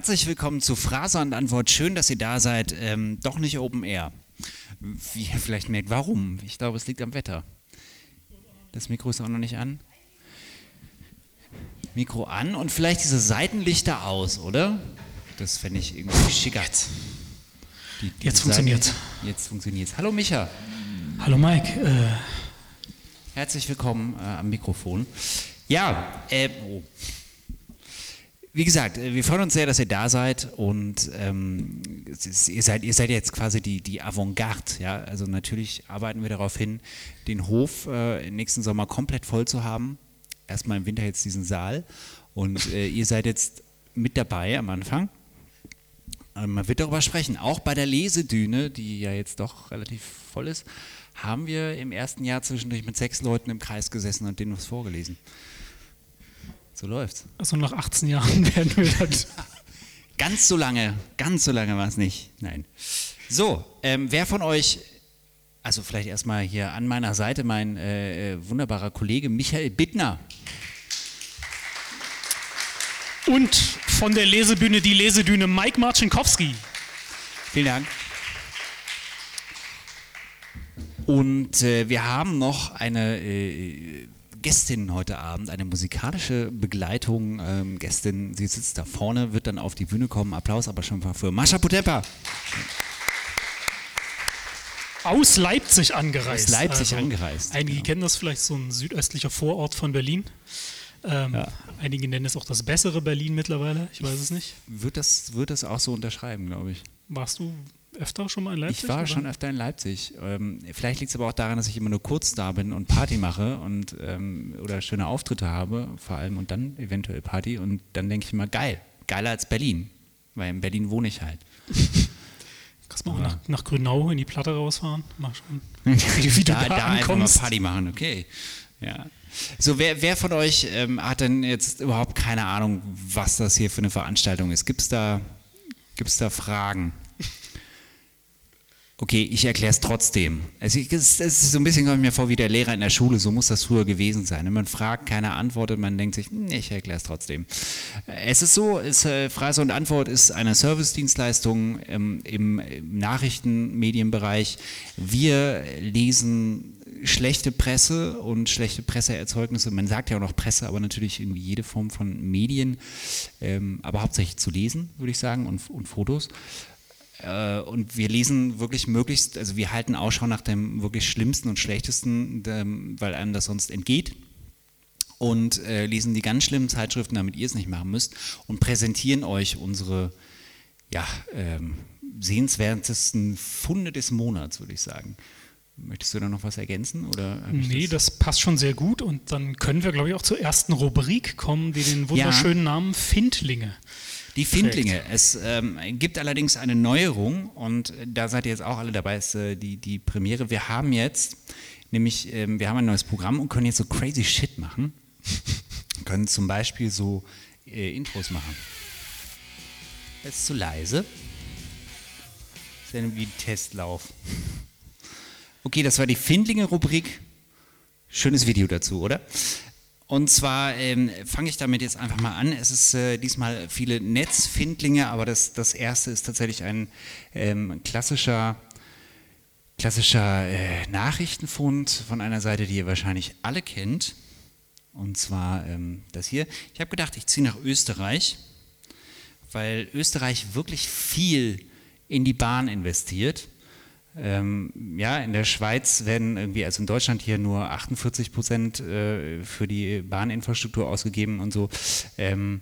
Herzlich willkommen zu Phrase und Antwort. Schön, dass ihr da seid. Ähm, doch nicht Open Air. Wie ihr vielleicht merkt, warum? Ich glaube, es liegt am Wetter. Das Mikro ist auch noch nicht an. Mikro an und vielleicht diese Seitenlichter aus, oder? Das fände ich irgendwie schicker. Die, die jetzt funktioniert Jetzt funktioniert Hallo Micha. Hallo Mike. Äh Herzlich willkommen äh, am Mikrofon. Ja, äh, oh. Wie gesagt, äh, wir freuen uns sehr, dass ihr da seid und ähm, ihr, seid, ihr seid jetzt quasi die, die Avantgarde. Ja? Also natürlich arbeiten wir darauf hin, den Hof äh, nächsten Sommer komplett voll zu haben. Erstmal im Winter jetzt diesen Saal und äh, ihr seid jetzt mit dabei am Anfang. Ähm, man wird darüber sprechen. Auch bei der Lesedüne, die ja jetzt doch relativ voll ist, haben wir im ersten Jahr zwischendurch mit sechs Leuten im Kreis gesessen und denen was vorgelesen. So läuft's. Also nach 18 Jahren werden wir dann. ganz so lange, ganz so lange war es nicht. Nein. So, ähm, wer von euch, also vielleicht erstmal hier an meiner Seite mein äh, äh wunderbarer Kollege Michael Bittner. Und von der Lesebühne die Lesedüne Mike Marcinkowski. Vielen Dank. Und äh, wir haben noch eine äh, Gästin heute Abend, eine musikalische Begleitung. Ähm, Gästin, sie sitzt da vorne, wird dann auf die Bühne kommen. Applaus aber schon mal für Mascha Potepa. Aus Leipzig angereist. Aus Leipzig also, angereist. Einige genau. kennen das vielleicht, so ein südöstlicher Vorort von Berlin. Ähm, ja. Einige nennen es auch das bessere Berlin mittlerweile, ich weiß es nicht. Wird das, wird das auch so unterschreiben, glaube ich. Warst du öfter schon mal in Leipzig? Ich war oder? schon öfter in Leipzig. Ähm, vielleicht liegt es aber auch daran, dass ich immer nur kurz da bin und Party mache und ähm, oder schöne Auftritte habe, vor allem und dann eventuell Party und dann denke ich immer, geil, geiler als Berlin, weil in Berlin wohne ich halt. Kannst du mal nach, nach, Grünau in die Platte rausfahren? Mal schauen, wie du da, da, da einfach mal Party machen, okay. Ja. So, wer, wer von euch ähm, hat denn jetzt überhaupt keine Ahnung, was das hier für eine Veranstaltung ist? Gibt es da, gibt's da Fragen? Okay, ich erkläre es trotzdem. Es ist so ein bisschen, komme ich mir vor, wie der Lehrer in der Schule, so muss das früher gewesen sein. Man fragt, keiner antwortet, man denkt sich, nee, ich erkläre es trotzdem. Es ist so, es, äh, und Antwort ist eine Service-Dienstleistung ähm, im, im Nachrichtenmedienbereich. Wir lesen schlechte Presse und schlechte Presseerzeugnisse. Man sagt ja auch noch Presse, aber natürlich irgendwie jede Form von Medien, ähm, aber hauptsächlich zu lesen, würde ich sagen, und, und Fotos. Äh, und wir lesen wirklich möglichst, also wir halten Ausschau nach dem wirklich Schlimmsten und Schlechtesten, weil einem das sonst entgeht. Und äh, lesen die ganz schlimmen Zeitschriften, damit ihr es nicht machen müsst, und präsentieren euch unsere ja, ähm, sehenswertesten Funde des Monats, würde ich sagen. Möchtest du da noch was ergänzen? Oder nee, das? das? passt schon sehr gut. Und dann können wir, glaube ich, auch zur ersten Rubrik kommen, die den wunderschönen ja. Namen Findlinge die Findlinge. Es ähm, gibt allerdings eine Neuerung und da seid ihr jetzt auch alle dabei, ist äh, die, die Premiere. Wir haben jetzt, nämlich, ähm, wir haben ein neues Programm und können jetzt so crazy shit machen. können zum Beispiel so äh, Intros machen. Das ist zu leise. Das ist ja irgendwie ein Testlauf. Okay, das war die Findlinge-Rubrik. Schönes Video dazu, oder? Und zwar ähm, fange ich damit jetzt einfach mal an. Es ist äh, diesmal viele Netzfindlinge, aber das, das erste ist tatsächlich ein ähm, klassischer, klassischer äh, Nachrichtenfund von einer Seite, die ihr wahrscheinlich alle kennt. Und zwar ähm, das hier. Ich habe gedacht, ich ziehe nach Österreich, weil Österreich wirklich viel in die Bahn investiert. Ähm, ja, in der Schweiz werden irgendwie, also in Deutschland hier nur 48 Prozent äh, für die Bahninfrastruktur ausgegeben und so. Ähm,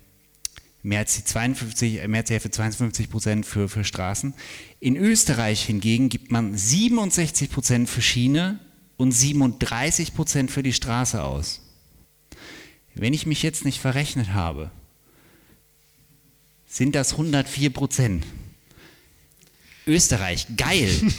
mehr als die 52, äh, mehr als die Hälfte, 52 Prozent für, für Straßen. In Österreich hingegen gibt man 67 Prozent für Schiene und 37 Prozent für die Straße aus. Wenn ich mich jetzt nicht verrechnet habe, sind das 104 Prozent. Österreich, geil.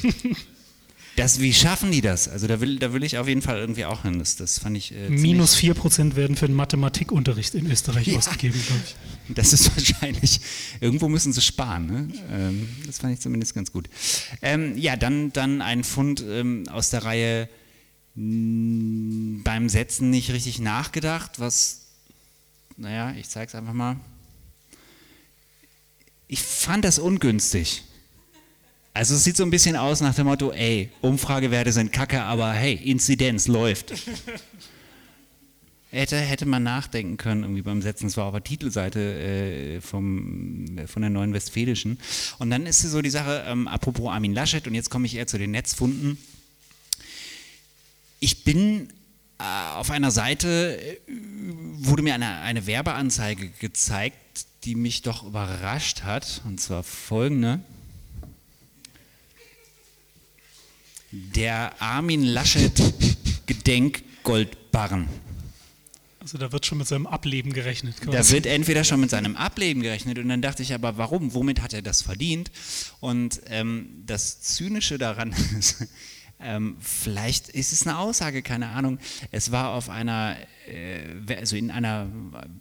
Das, wie schaffen die das? Also da will, da will ich auf jeden Fall irgendwie auch hin. Das, das fand ich. Äh, Minus 4% werden für den Mathematikunterricht in Österreich ja. ausgegeben, glaube ich. Das ist wahrscheinlich. Irgendwo müssen sie sparen. Ne? Ähm, das fand ich zumindest ganz gut. Ähm, ja, dann, dann ein Fund ähm, aus der Reihe mh, beim Setzen nicht richtig nachgedacht, was, naja, ich zeige es einfach mal Ich fand das ungünstig. Also es sieht so ein bisschen aus nach dem Motto, ey, Umfragewerte sind kacke, aber hey, Inzidenz läuft. Hätte, hätte man nachdenken können, irgendwie beim Setzen. Es war auf der Titelseite äh, vom, von der Neuen Westfälischen. Und dann ist so die Sache, ähm, apropos Armin Laschet, und jetzt komme ich eher zu den Netzfunden. Ich bin äh, auf einer Seite, äh, wurde mir eine, eine Werbeanzeige gezeigt, die mich doch überrascht hat. Und zwar folgende. Der Armin Laschet Gedenkgoldbarren. Also da wird schon mit seinem Ableben gerechnet. Quasi. Da wird entweder schon mit seinem Ableben gerechnet und dann dachte ich aber, warum? Womit hat er das verdient? Und ähm, das Zynische daran ist, ähm, vielleicht ist es eine Aussage, keine Ahnung. Es war auf einer, äh, also in einer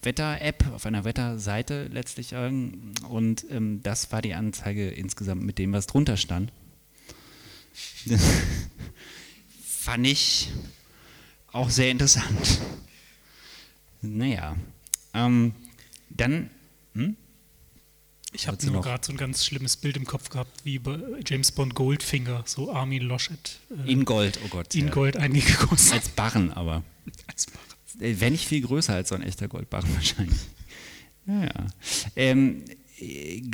Wetter-App, auf einer Wetterseite letztlich und ähm, das war die Anzeige insgesamt mit dem, was drunter stand. Fand ich auch sehr interessant. Naja, ähm, dann. Hm? Ich habe nur gerade so ein ganz schlimmes Bild im Kopf gehabt, wie bei James Bond Goldfinger, so Armin Laschet. Äh, in Gold, oh Gott. In ja. Gold eingegossen. Als Barren aber. als Barren. Äh, wenn nicht viel größer als so ein echter Goldbarren wahrscheinlich. Naja. Ähm,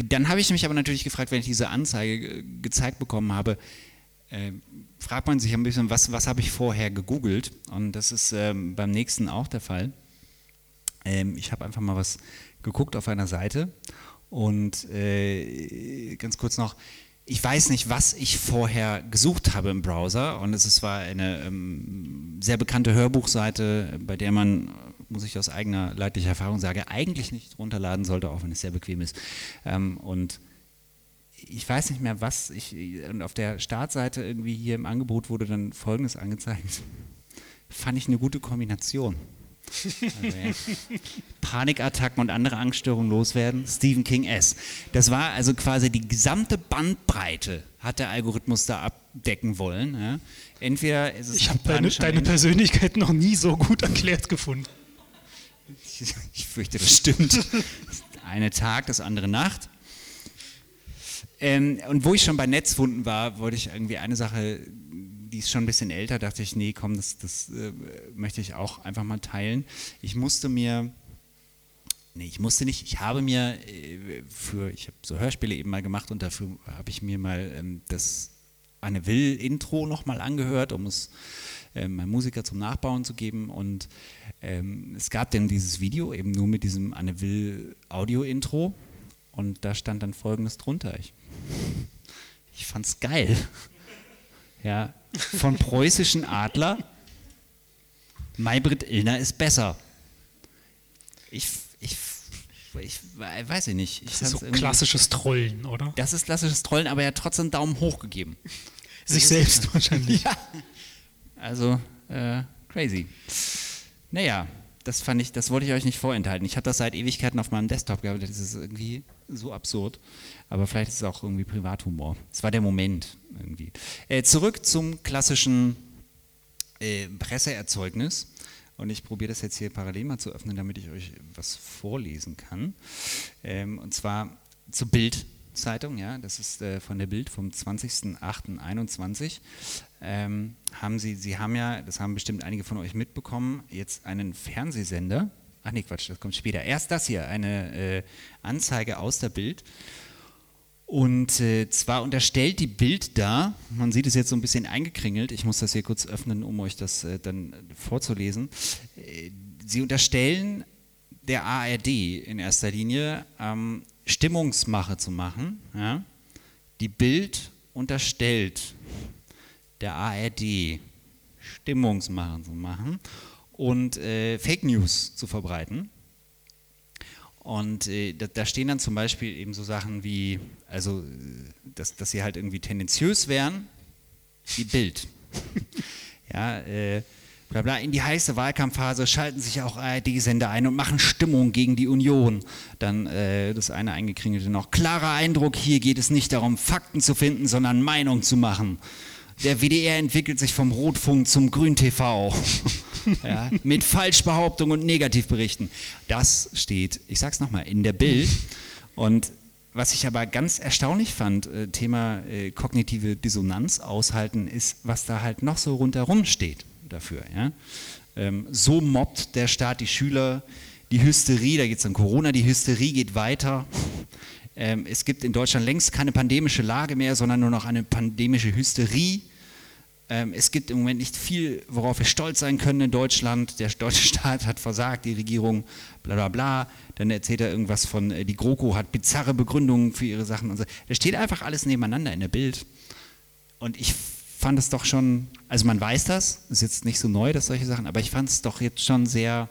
dann habe ich mich aber natürlich gefragt, wenn ich diese Anzeige gezeigt bekommen habe, äh, fragt man sich ein bisschen, was, was habe ich vorher gegoogelt? Und das ist ähm, beim nächsten auch der Fall. Ähm, ich habe einfach mal was geguckt auf einer Seite und äh, ganz kurz noch, ich weiß nicht, was ich vorher gesucht habe im Browser und es war eine ähm, sehr bekannte Hörbuchseite, bei der man, muss ich aus eigener leidlicher Erfahrung sagen, eigentlich nicht runterladen sollte, auch wenn es sehr bequem ist. Ähm, und ich weiß nicht mehr, was ich, und auf der Startseite irgendwie hier im Angebot wurde dann Folgendes angezeigt. Fand ich eine gute Kombination. Also, ja. Panikattacken und andere Angststörungen loswerden. Stephen King S. Das war also quasi die gesamte Bandbreite, hat der Algorithmus da abdecken wollen. Ja. Entweder ist es ich habe deine, deine Persönlichkeit noch nie so gut erklärt gefunden. Ich, ich fürchte, das stimmt. eine Tag, das andere Nacht. Ähm, und wo ich schon bei Netzwunden war, wollte ich irgendwie eine Sache die ist schon ein bisschen älter, dachte ich, nee, komm, das, das äh, möchte ich auch einfach mal teilen. Ich musste mir, nee, ich musste nicht, ich habe mir äh, für, ich habe so Hörspiele eben mal gemacht und dafür habe ich mir mal ähm, das Anne Will-Intro nochmal angehört, um es äh, meinem Musiker zum Nachbauen zu geben. Und ähm, es gab dann dieses Video eben nur mit diesem Anne Will-Audio-Intro und da stand dann folgendes drunter. Ich, ich fand's geil ja, von preußischen Adler. Maybrit Illner ist besser. Ich, ich, ich weiß ich nicht. Ich das ist so klassisches Trollen, oder? Das ist klassisches Trollen, aber er hat trotzdem Daumen hoch gegeben. Sich selbst wahrscheinlich. Ja. Also, äh, crazy. Naja, das fand ich, das wollte ich euch nicht vorenthalten. Ich habe das seit Ewigkeiten auf meinem Desktop gehabt. Das ist irgendwie so absurd. Aber vielleicht ist es auch irgendwie Privathumor. Es war der Moment irgendwie. Äh, zurück zum klassischen äh, Presseerzeugnis. Und ich probiere das jetzt hier parallel mal zu öffnen, damit ich euch was vorlesen kann. Ähm, und zwar zur Bild-Zeitung, ja, das ist äh, von der Bild vom 20.08.21. Ähm, haben Sie, Sie haben ja, das haben bestimmt einige von euch mitbekommen, jetzt einen Fernsehsender. Ach nee, Quatsch, das kommt später. Erst das hier, eine äh, Anzeige aus der Bild. Und äh, zwar unterstellt die Bild da, man sieht es jetzt so ein bisschen eingekringelt, ich muss das hier kurz öffnen, um euch das äh, dann vorzulesen. Äh, sie unterstellen der ARD in erster Linie ähm, Stimmungsmache zu machen. Ja? Die Bild unterstellt der ARD Stimmungsmache zu machen und äh, Fake News zu verbreiten. Und äh, da, da, stehen dann zum Beispiel eben so Sachen wie, also, dass, dass sie halt irgendwie tendenziös wären, wie Bild. ja, äh, bla bla. In die heiße Wahlkampfphase schalten sich auch ARD-Sender ein und machen Stimmung gegen die Union. Dann äh, das eine eingekringelte noch. Klarer Eindruck, hier geht es nicht darum, Fakten zu finden, sondern Meinung zu machen. Der WDR entwickelt sich vom Rotfunk zum Grün-TV. ja, mit Falschbehauptungen und Negativberichten. Das steht, ich sag's nochmal, in der Bild. Und was ich aber ganz erstaunlich fand, äh, Thema äh, kognitive Dissonanz aushalten, ist, was da halt noch so rundherum steht dafür. Ja? Ähm, so mobbt der Staat die Schüler, die Hysterie, da geht es um Corona, die Hysterie geht weiter. Ähm, es gibt in Deutschland längst keine pandemische Lage mehr, sondern nur noch eine pandemische Hysterie. Ähm, es gibt im Moment nicht viel, worauf wir stolz sein können in Deutschland. Der deutsche Staat hat versagt, die Regierung, bla bla bla. Dann erzählt er irgendwas von, äh, die GroKo hat bizarre Begründungen für ihre Sachen und so. Da steht einfach alles nebeneinander in der Bild. Und ich fand es doch schon, also man weiß das, ist jetzt nicht so neu, dass solche Sachen, aber ich fand es doch jetzt schon sehr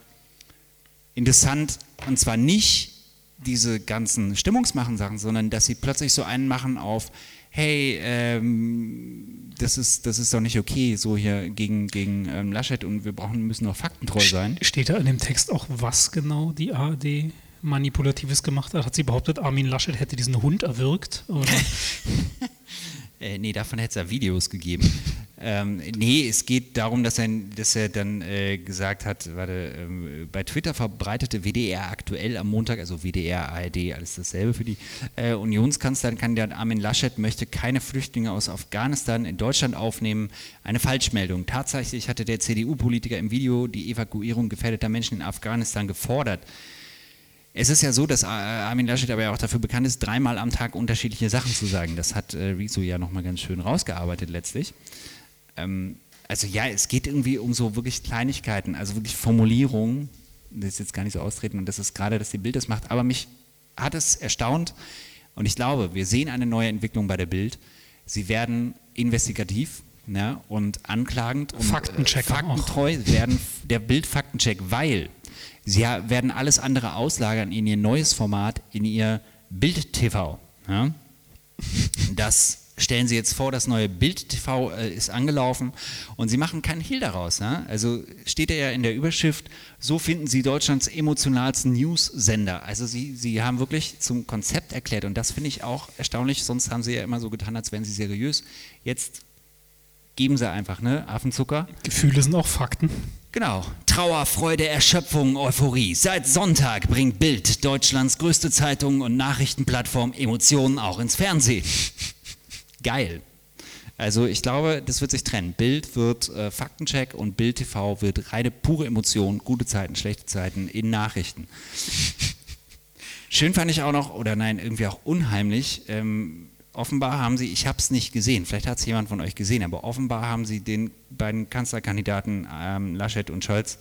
interessant. Und zwar nicht diese ganzen Stimmungsmachen-Sachen, sondern dass sie plötzlich so einen machen auf, hey, ähm, das, ist, das ist doch nicht okay, so hier gegen, gegen ähm, Laschet und wir brauchen, müssen doch faktentreu sein. Steht da in dem Text auch, was genau die ARD Manipulatives gemacht hat? Hat sie behauptet, Armin Laschet hätte diesen Hund erwürgt? äh, nee, davon hätte es ja Videos gegeben. Ähm, nee, es geht darum, dass er, dass er dann äh, gesagt hat, warte, äh, bei Twitter verbreitete WDR aktuell am Montag, also WDR, ARD, alles dasselbe für die äh, Unionskanzlerkandidat Armin Laschet möchte keine Flüchtlinge aus Afghanistan in Deutschland aufnehmen. Eine Falschmeldung. Tatsächlich hatte der CDU-Politiker im Video die Evakuierung gefährdeter Menschen in Afghanistan gefordert. Es ist ja so, dass Armin Laschet aber ja auch dafür bekannt ist, dreimal am Tag unterschiedliche Sachen zu sagen. Das hat äh, Riso ja nochmal ganz schön rausgearbeitet letztlich. Ähm, also ja, es geht irgendwie um so wirklich Kleinigkeiten, also wirklich Formulierungen. Das ist jetzt gar nicht so austreten und das ist gerade, dass die Bild das macht. Aber mich hat es erstaunt und ich glaube, wir sehen eine neue Entwicklung bei der Bild. Sie werden investigativ ne, und anklagend und äh, faktentreu auch. werden der Bild Faktencheck, weil sie werden alles andere auslagern in ihr neues Format, in ihr Bild TV. Ja? Das stellen Sie jetzt vor, das neue Bild TV äh, ist angelaufen und Sie machen keinen Hehl daraus. Ja? Also steht er ja in der Überschrift, so finden Sie Deutschlands emotionalsten News-Sender. Also Sie, Sie haben wirklich zum Konzept erklärt und das finde ich auch erstaunlich, sonst haben Sie ja immer so getan, als wären Sie seriös. Jetzt geben Sie einfach, ne, Affenzucker. Gefühle sind auch Fakten. Genau. Trauer, Freude, Erschöpfung, Euphorie. Seit Sonntag bringt Bild, Deutschlands größte Zeitung und Nachrichtenplattform, Emotionen auch ins Fernsehen geil. Also ich glaube, das wird sich trennen. Bild wird äh, Faktencheck und Bild TV wird reine pure Emotion, gute Zeiten, schlechte Zeiten in Nachrichten. Schön fand ich auch noch, oder nein, irgendwie auch unheimlich, ähm, offenbar haben sie, ich habe es nicht gesehen, vielleicht hat es jemand von euch gesehen, aber offenbar haben sie den beiden Kanzlerkandidaten ähm, Laschet und Scholz,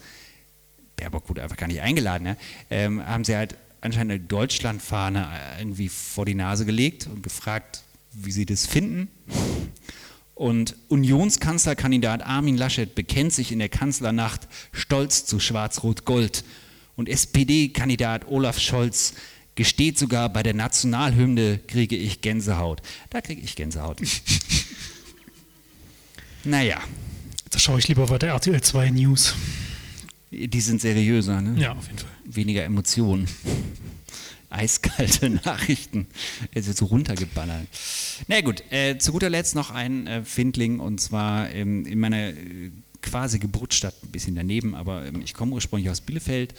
Baerbock wurde einfach gar nicht eingeladen, ja, ähm, haben sie halt anscheinend eine Deutschlandfahne äh, irgendwie vor die Nase gelegt und gefragt, wie sie das finden. Und Unionskanzlerkandidat Armin Laschet bekennt sich in der Kanzlernacht stolz zu Schwarz-Rot-Gold. Und SPD-Kandidat Olaf Scholz gesteht sogar, bei der Nationalhymne kriege ich Gänsehaut. Da kriege ich Gänsehaut. naja. Da schaue ich lieber weiter RTL 2 News. Die sind seriöser, ne? Ja, auf jeden Fall. Weniger Emotionen eiskalte Nachrichten Es wird so runtergeballert. Na gut, äh, zu guter Letzt noch ein äh, Findling und zwar ähm, in meiner äh, quasi Geburtsstadt, ein bisschen daneben, aber ähm, ich komme ursprünglich aus Bielefeld.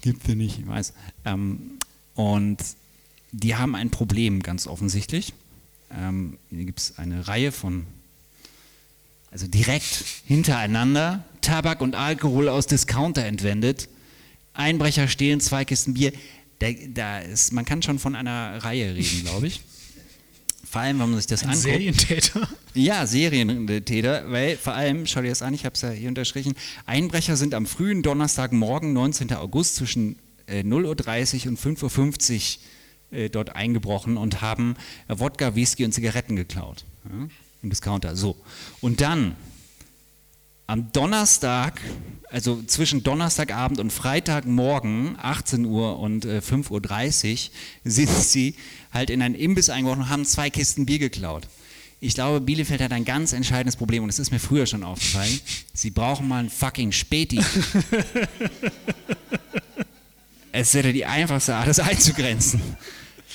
Gibt es nicht, ich weiß. Ähm, und die haben ein Problem, ganz offensichtlich. Ähm, hier gibt es eine Reihe von, also direkt hintereinander, Tabak und Alkohol aus Discounter entwendet. Einbrecher stehlen zwei Kisten Bier da, da ist, man kann schon von einer Reihe reden, glaube ich. Vor allem, wenn man sich das Ein anguckt. Serientäter? Ja, Serientäter, weil vor allem, schau dir das an, ich habe es ja hier unterstrichen, Einbrecher sind am frühen Donnerstagmorgen, 19. August, zwischen äh, 0.30 Uhr und 5.50 Uhr äh, dort eingebrochen und haben äh, Wodka, Whisky und Zigaretten geklaut. Ja, Im Discounter. So. Und dann am Donnerstag, also zwischen Donnerstagabend und Freitagmorgen, 18 Uhr und äh, 5.30 Uhr, sind sie halt in einen Imbiss eingebrochen und haben zwei Kisten Bier geklaut. Ich glaube, Bielefeld hat ein ganz entscheidendes Problem und das ist mir früher schon aufgefallen. Sie brauchen mal einen fucking Späti. es wäre die einfachste Art, das einzugrenzen.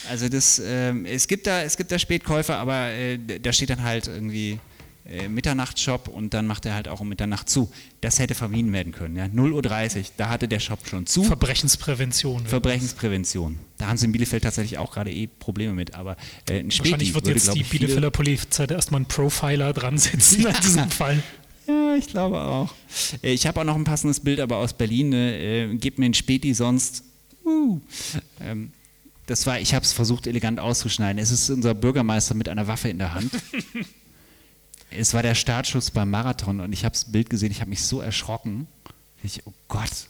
Also das, ähm, es, gibt da, es gibt da Spätkäufer, aber äh, da steht dann halt irgendwie äh, Mitternachtsshop und dann macht er halt auch um Mitternacht zu. Das hätte vermieden werden können. Ja. 0.30 Uhr, da hatte der Shop schon zu. Verbrechensprävention. Verbrechensprävention. Da haben sie in Bielefeld tatsächlich auch gerade eh Probleme mit. Aber äh, ein Späti Wahrscheinlich wird würde, jetzt glaub die Bielefelder Polizei erstmal einen Profiler dran setzen in diesem Fall. Ja, ich glaube auch. Äh, Ich habe auch noch ein passendes Bild, aber aus Berlin. Ne? Äh, Gib mir ein Späti, sonst. Uh. Ähm, das war, ich habe es versucht, elegant auszuschneiden. Es ist unser Bürgermeister mit einer Waffe in der Hand. es war der Startschuss beim Marathon und ich habe das Bild gesehen, ich habe mich so erschrocken. Ich, oh Gott,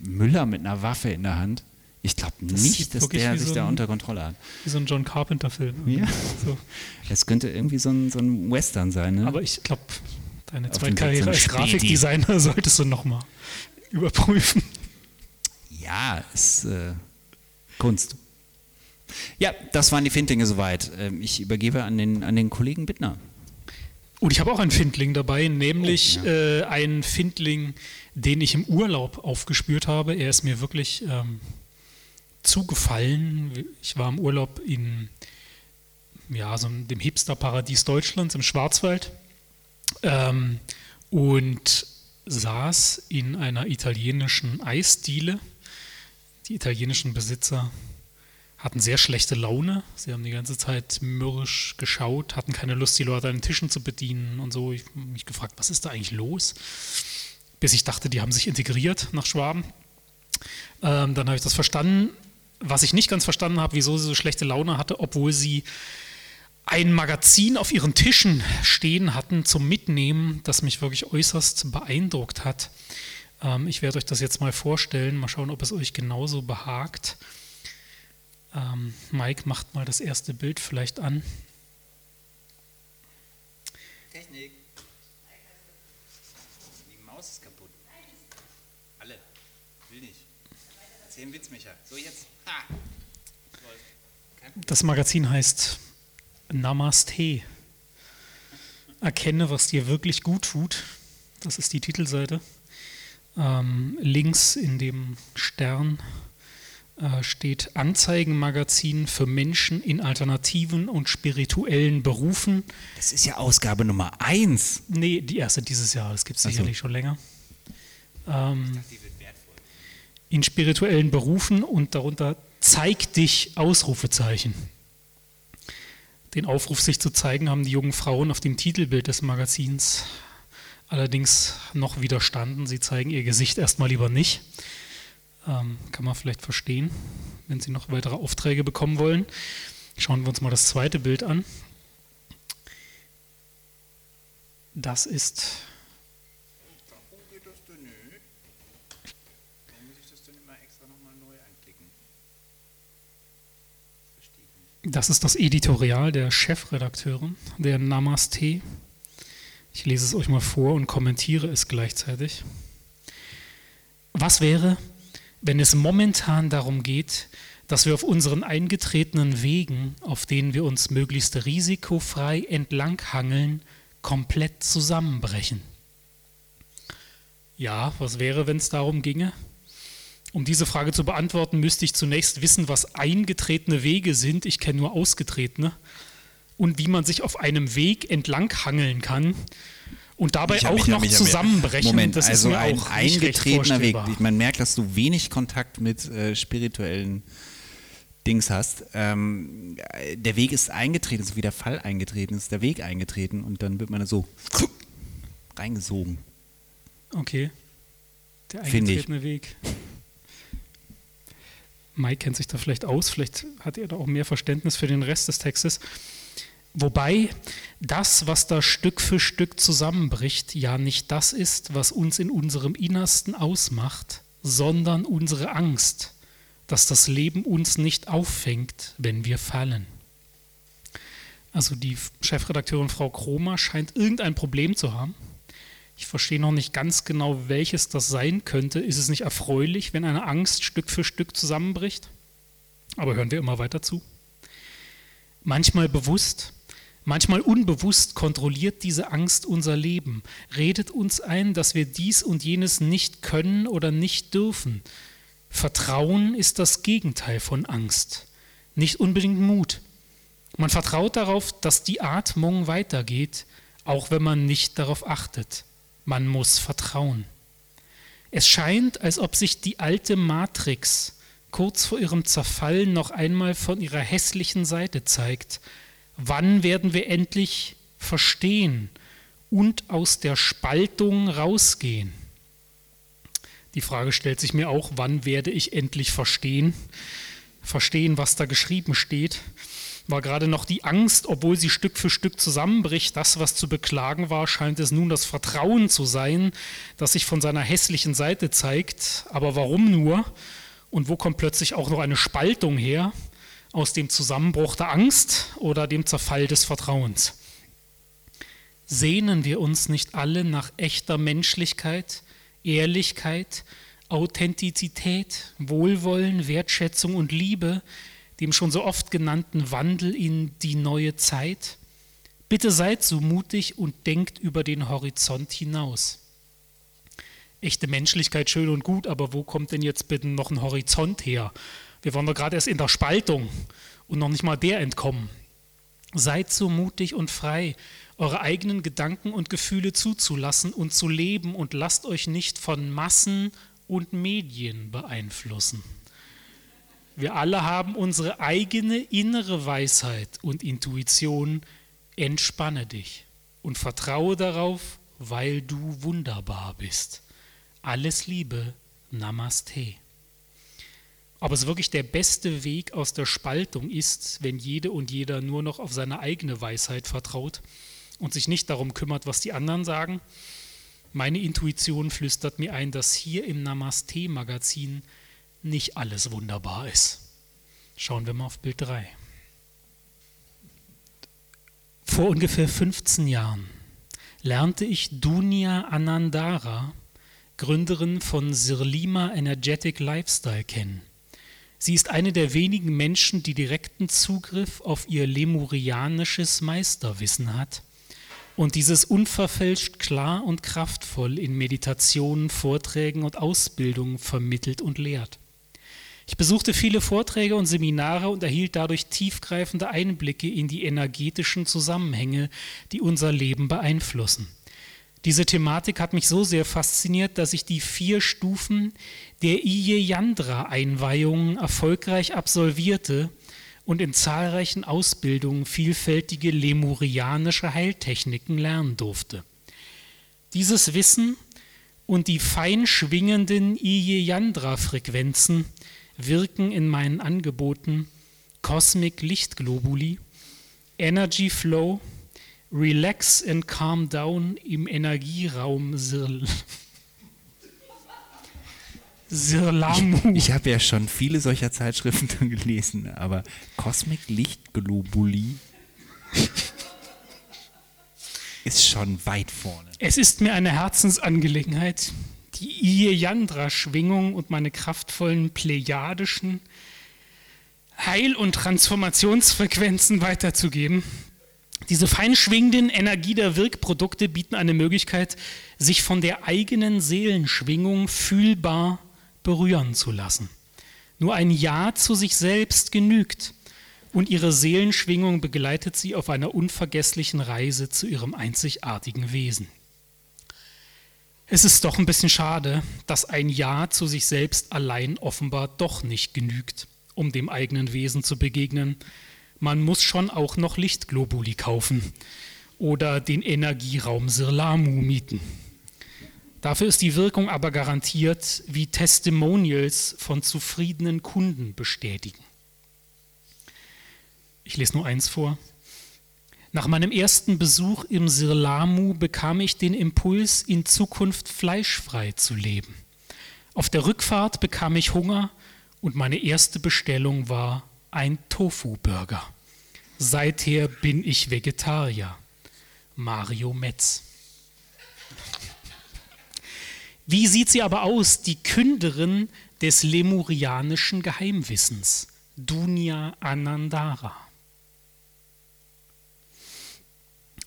Müller mit einer Waffe in der Hand. Ich glaube nicht, dass der sich so da ein- unter Kontrolle hat. Wie so ein John Carpenter-Film. Ja. So. Es könnte irgendwie so ein, so ein Western sein. Ne? Aber ich glaube, deine zweite Karriere als. Grafikdesigner solltest du nochmal überprüfen. Ja, ist äh, Kunst. Ja, das waren die Findlinge soweit. Ähm, ich übergebe an den, an den Kollegen Bittner. Und ich habe auch einen Findling dabei, nämlich Oh, äh, einen Findling, den ich im Urlaub aufgespürt habe. Er ist mir wirklich ähm, zugefallen. Ich war im Urlaub in ja, so dem Hipster-Paradies Deutschlands im Schwarzwald ähm, und saß in einer italienischen Eisdiele. Die italienischen Besitzer hatten sehr schlechte Laune. Sie haben die ganze Zeit mürrisch geschaut, hatten keine Lust, die Leute an den Tischen zu bedienen und so. Ich habe mich gefragt, was ist da eigentlich los? Bis ich dachte, die haben sich integriert nach Schwaben. Ähm, dann habe ich das verstanden. Was ich nicht ganz verstanden habe, wieso sie so schlechte Laune hatte, obwohl sie ein Magazin auf ihren Tischen stehen hatten zum Mitnehmen, das mich wirklich äußerst beeindruckt hat. Ähm, ich werde euch das jetzt mal vorstellen, mal schauen, ob es euch genauso behagt. Ähm, Mike macht mal das erste Bild vielleicht an. Technik. Die Maus ist kaputt. Alle. Will nicht. Erzähl einen Witz, Micha. So jetzt. Ha. Das Magazin heißt Namaste. Erkenne, was dir wirklich gut tut. Das ist die Titelseite. Ähm, links in dem Stern steht Anzeigenmagazin für Menschen in alternativen und spirituellen Berufen. Das ist ja Ausgabe Nummer 1. Nee, die erste dieses Jahr, das gibt es Ach so. sicherlich schon länger. Ähm, in spirituellen Berufen und darunter zeig dich Ausrufezeichen. Den Aufruf, sich zu zeigen, haben die jungen Frauen auf dem Titelbild des Magazins allerdings noch widerstanden. Sie zeigen ihr Gesicht erstmal lieber nicht. Ähm, kann man vielleicht verstehen, wenn sie noch weitere Aufträge bekommen wollen. Schauen wir uns mal das zweite Bild an. Das ist. Das ist das Editorial der Chefredakteurin der Namaste. Ich lese es euch mal vor und kommentiere es gleichzeitig. Was wäre, wenn es momentan darum geht, dass wir auf unseren eingetretenen Wegen, auf denen wir uns möglichst risikofrei entlanghangeln, komplett zusammenbrechen? Ja, was wäre, wenn es darum ginge? Um diese Frage zu beantworten, müsste ich zunächst wissen, was eingetretene Wege sind. Ich kenne nur ausgetretene. Und wie man sich auf einem Weg entlanghangeln kann und dabei Micha, auch noch zusammenbrechen. Moment, das also ist mir ein auch eingetretener Weg. Man merkt, dass du wenig Kontakt mit äh, spirituellen Dings hast. Ähm, äh, der Weg ist eingetreten, so wie der Fall eingetreten ist, der Weg eingetreten und dann wird man da so reingesogen. Okay. Der eingetretene Weg. Mike kennt sich da vielleicht aus, vielleicht hat er da auch mehr Verständnis für den Rest des Textes. Wobei das, was da Stück für Stück zusammenbricht, ja nicht das ist, was uns in unserem Innersten ausmacht, sondern unsere Angst, dass das Leben uns nicht auffängt, wenn wir fallen. Also die Chefredakteurin Frau Kromer scheint irgendein Problem zu haben. Ich verstehe noch nicht ganz genau, welches das sein könnte. Ist es nicht erfreulich, wenn eine Angst Stück für Stück zusammenbricht? Aber hören wir immer weiter zu. Manchmal bewusst, manchmal unbewusst kontrolliert diese Angst unser Leben, redet uns ein, dass wir dies und jenes nicht können oder nicht dürfen. Vertrauen ist das Gegenteil von Angst, nicht unbedingt Mut. Man vertraut darauf, dass die Atmung weitergeht, auch wenn man nicht darauf achtet. Man muss vertrauen. Es scheint, als ob sich die alte Matrix kurz vor ihrem Zerfall noch einmal von ihrer hässlichen Seite zeigt. Wann werden wir endlich verstehen und aus der Spaltung rausgehen? Die Frage stellt sich mir auch, wann werde ich endlich verstehen? Verstehen, was da geschrieben steht war gerade noch die Angst, obwohl sie Stück für Stück zusammenbricht. Das, was zu beklagen war, scheint es nun das Vertrauen zu sein, das sich von seiner hässlichen Seite zeigt. Aber warum nur? Und wo kommt plötzlich auch noch eine Spaltung her? Aus dem Zusammenbruch der Angst oder dem Zerfall des Vertrauens? Sehnen wir uns nicht alle nach echter Menschlichkeit, Ehrlichkeit, Authentizität, Wohlwollen, Wertschätzung und Liebe, dem schon so oft genannten Wandel in die neue Zeit? Bitte seid so mutig und denkt über den Horizont hinaus. Echte Menschlichkeit schön und gut, aber wo kommt denn jetzt bitte noch ein Horizont her? Wir waren doch gerade erst in der Spaltung und noch nicht mal der entkommen. Seid so mutig und frei, eure eigenen Gedanken und Gefühle zuzulassen und zu leben und lasst euch nicht von Massen und Medien beeinflussen. Wir alle haben unsere eigene innere Weisheit und Intuition. Entspanne dich und vertraue darauf, weil du wunderbar bist. Alles Liebe, Namaste. Ob es wirklich der beste Weg aus der Spaltung ist, wenn jede und jeder nur noch auf seine eigene Weisheit vertraut und sich nicht darum kümmert, was die anderen sagen? Meine Intuition flüstert mir ein, dass hier im Namaste-Magazin nicht alles wunderbar ist. Schauen wir mal auf Bild 3. Vor ungefähr 15 Jahren lernte ich Dunia Anandara, Gründerin von Sirlima Energetic Lifestyle, kennen. Sie ist eine der wenigen Menschen, die direkten Zugriff auf ihr lemurianisches Meisterwissen hat und dieses unverfälscht klar und kraftvoll in Meditationen, Vorträgen und Ausbildungen vermittelt und lehrt. Ich besuchte viele Vorträge und Seminare und erhielt dadurch tiefgreifende Einblicke in die energetischen Zusammenhänge, die unser Leben beeinflussen. Diese Thematik hat mich so sehr fasziniert, dass ich die vier Stufen der Iye Yandra-Einweihungen erfolgreich absolvierte und in zahlreichen Ausbildungen vielfältige lemurianische Heiltechniken lernen durfte. Dieses Wissen und die fein schwingenden Iye Yandra-Frequenzen wirken in meinen Angeboten Cosmic Lichtglobuli, Energy Flow, Relax and Calm Down im Energieraum Sirl. Sirlamu. Ich, ich habe ja schon viele solcher Zeitschriften gelesen, aber Cosmic Lichtglobuli ist schon weit vorne. Es ist mir eine Herzensangelegenheit, die Iyandra-Schwingung und meine kraftvollen plejadischen Heil- und Transformationsfrequenzen weiterzugeben. Diese feinschwingenden Energie der Wirkprodukte bieten eine Möglichkeit, sich von der eigenen Seelenschwingung fühlbar berühren zu lassen. Nur ein Ja zu sich selbst genügt und ihre Seelenschwingung begleitet sie auf einer unvergesslichen Reise zu ihrem einzigartigen Wesen. Es ist doch ein bisschen schade, dass ein Ja zu sich selbst allein offenbar doch nicht genügt, um dem eigenen Wesen zu begegnen. Man muss schon auch noch Lichtglobuli kaufen oder den Energieraum Sirlamu mieten. Dafür ist die Wirkung aber garantiert, wie Testimonials von zufriedenen Kunden bestätigen. Ich lese nur eins vor. Nach meinem ersten Besuch im Sirlamu bekam ich den Impuls, in Zukunft fleischfrei zu leben. Auf der Rückfahrt bekam ich Hunger und meine erste Bestellung war ein Tofu-Burger. Seither bin ich Vegetarier. Mario Metz. Wie sieht sie aber aus, die Künderin des lemurianischen Geheimwissens, Dunya Anandara?